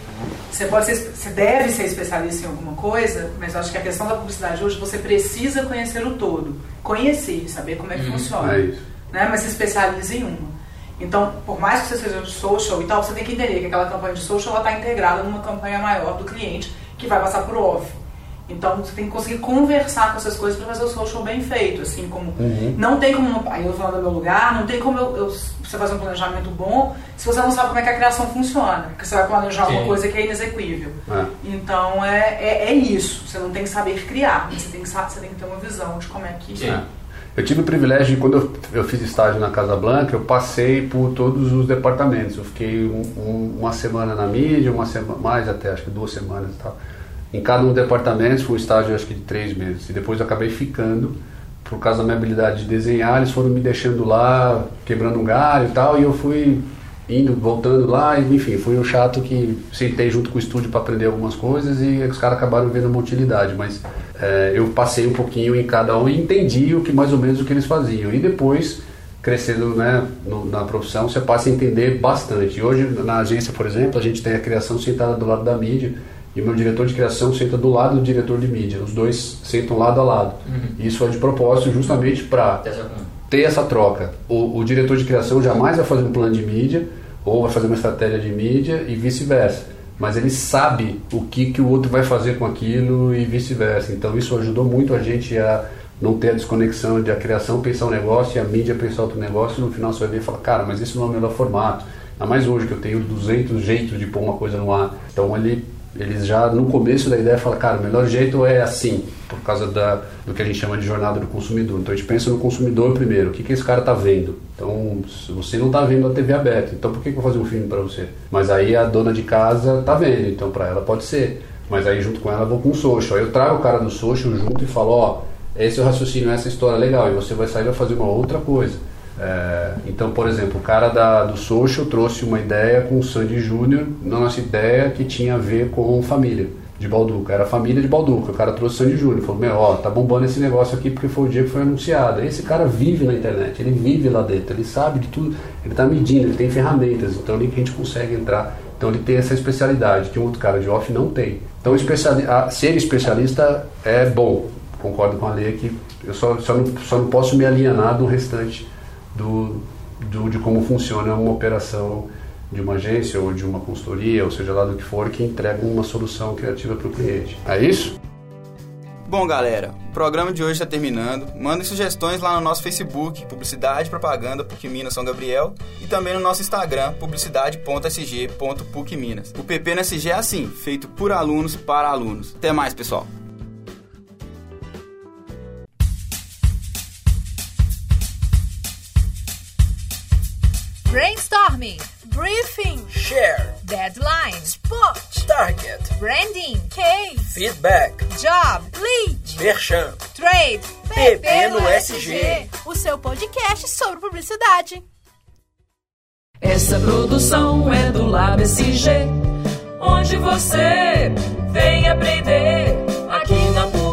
Speaker 8: Você pode ser, você deve ser especialista em alguma coisa, mas eu acho que a questão da publicidade hoje você precisa conhecer o todo, conhecer, saber como é que
Speaker 9: Uhum,
Speaker 8: funciona,
Speaker 6: É isso.
Speaker 8: Né? Mas se especializa em uma. Então, por mais que você seja de social e tal, você tem que entender que aquela campanha de social está integrada numa campanha maior do cliente que vai passar por off. Então, você tem que conseguir conversar com essas coisas para fazer o social bem feito, assim como não tem como, aí eu falar do meu lugar, não tem como eu, eu- você fazer um planejamento bom se você não sabe como é que a criação funciona, porque você vai planejar uma
Speaker 9: Sim.
Speaker 8: coisa que é inexequível.
Speaker 6: É.
Speaker 8: Então, é, é, é isso, você não tem que saber criar, você tem que, você tem que ter uma visão de como é que...
Speaker 9: Sim.
Speaker 6: Eu tive o privilégio de, quando eu, fiz estágio na Casa Blanca, eu passei por todos os departamentos. Eu fiquei um- um- uma semana na mídia, uma semana, mais até, acho que duas semanas e tal. Em cada um dos departamentos foi um estágio, acho que de três meses. E depois eu acabei ficando, por causa da minha habilidade de desenhar, eles foram me deixando lá, quebrando um galho e tal, e eu fui indo, voltando lá, enfim, fui o chato que sentei junto com o estúdio para aprender algumas coisas e os caras acabaram vendo uma utilidade, mas é, eu passei um pouquinho em cada um e entendi o que mais ou menos o que eles faziam. E depois, crescendo né, no, na profissão, você passa a entender bastante. Hoje, na agência, por exemplo, a gente tem a criação sentada do lado da mídia e o meu diretor de criação senta do lado do diretor de mídia. Os dois sentam lado a lado.
Speaker 9: Uhum.
Speaker 6: Isso é de propósito justamente para ter essa troca. O, o diretor de criação jamais vai fazer um plano de mídia ou vai fazer uma estratégia de mídia e vice-versa. Mas ele sabe o que, que o outro vai fazer com aquilo e vice-versa. Então isso ajudou muito a gente a não ter a desconexão de a criação pensar um negócio e a mídia pensar outro negócio. E no final você vai ver e fala, cara, mas isso não é o melhor formato. Ainda mais hoje que eu tenho 200 jeitos de pôr uma coisa no ar. Então ele eles já no começo da ideia falam, cara, o melhor jeito é assim, por causa da, do que a gente chama de jornada do consumidor. Então a gente pensa no consumidor primeiro, o que, que esse cara está vendo. Então, você não está vendo a TV aberta, então por que, que eu vou fazer um filme para você? Mas aí a dona de casa está vendo, então para ela pode ser. Mas aí junto com ela eu vou com o social. Aí eu trago o cara do social junto e falo, ó, esse é o raciocínio, essa história legal, e você vai sair e vai fazer uma outra coisa. É, então, por exemplo, o cara da, do Social trouxe uma ideia com o Sandy Júnior, na nossa ideia que tinha a ver com família de Balduca, era a família de Balduca. O cara trouxe o Sandy Júnior, falou: Meu, ó, tá bombando esse negócio aqui porque foi o dia que foi anunciado. Esse cara vive na internet, ele vive lá dentro, ele sabe de tudo, ele tá medindo, ele tem ferramentas, então ali que a gente consegue entrar. Então ele tem essa especialidade que um outro cara de off não tem. Então especiali a, ser especialista é bom, concordo com a lei que eu só, só, não, só não posso me alienar do restante do, do, de como funciona uma operação de uma agência ou de uma consultoria, ou seja lá do que for, que entrega uma solução criativa para o cliente. É isso?
Speaker 1: Bom, galera, o programa de hoje está terminando. Mandem sugestões lá no nosso Facebook, Publicidade Propaganda PUC Minas São Gabriel, e também no nosso Instagram, publicidade.sg.pucminas. O PP no SG é assim, feito por alunos para alunos. Até mais, pessoal.
Speaker 2: Brainstorming.
Speaker 3: Briefing.
Speaker 4: Share.
Speaker 2: Deadline.
Speaker 3: Spot.
Speaker 4: Target.
Speaker 2: Branding.
Speaker 3: Case.
Speaker 4: Feedback.
Speaker 2: Job.
Speaker 3: Lead.
Speaker 4: Merchan.
Speaker 2: Trade.
Speaker 4: PP, no SG.
Speaker 3: O seu podcast sobre publicidade.
Speaker 10: Essa produção é do Lab SG, onde você vem aprender aqui na publicidade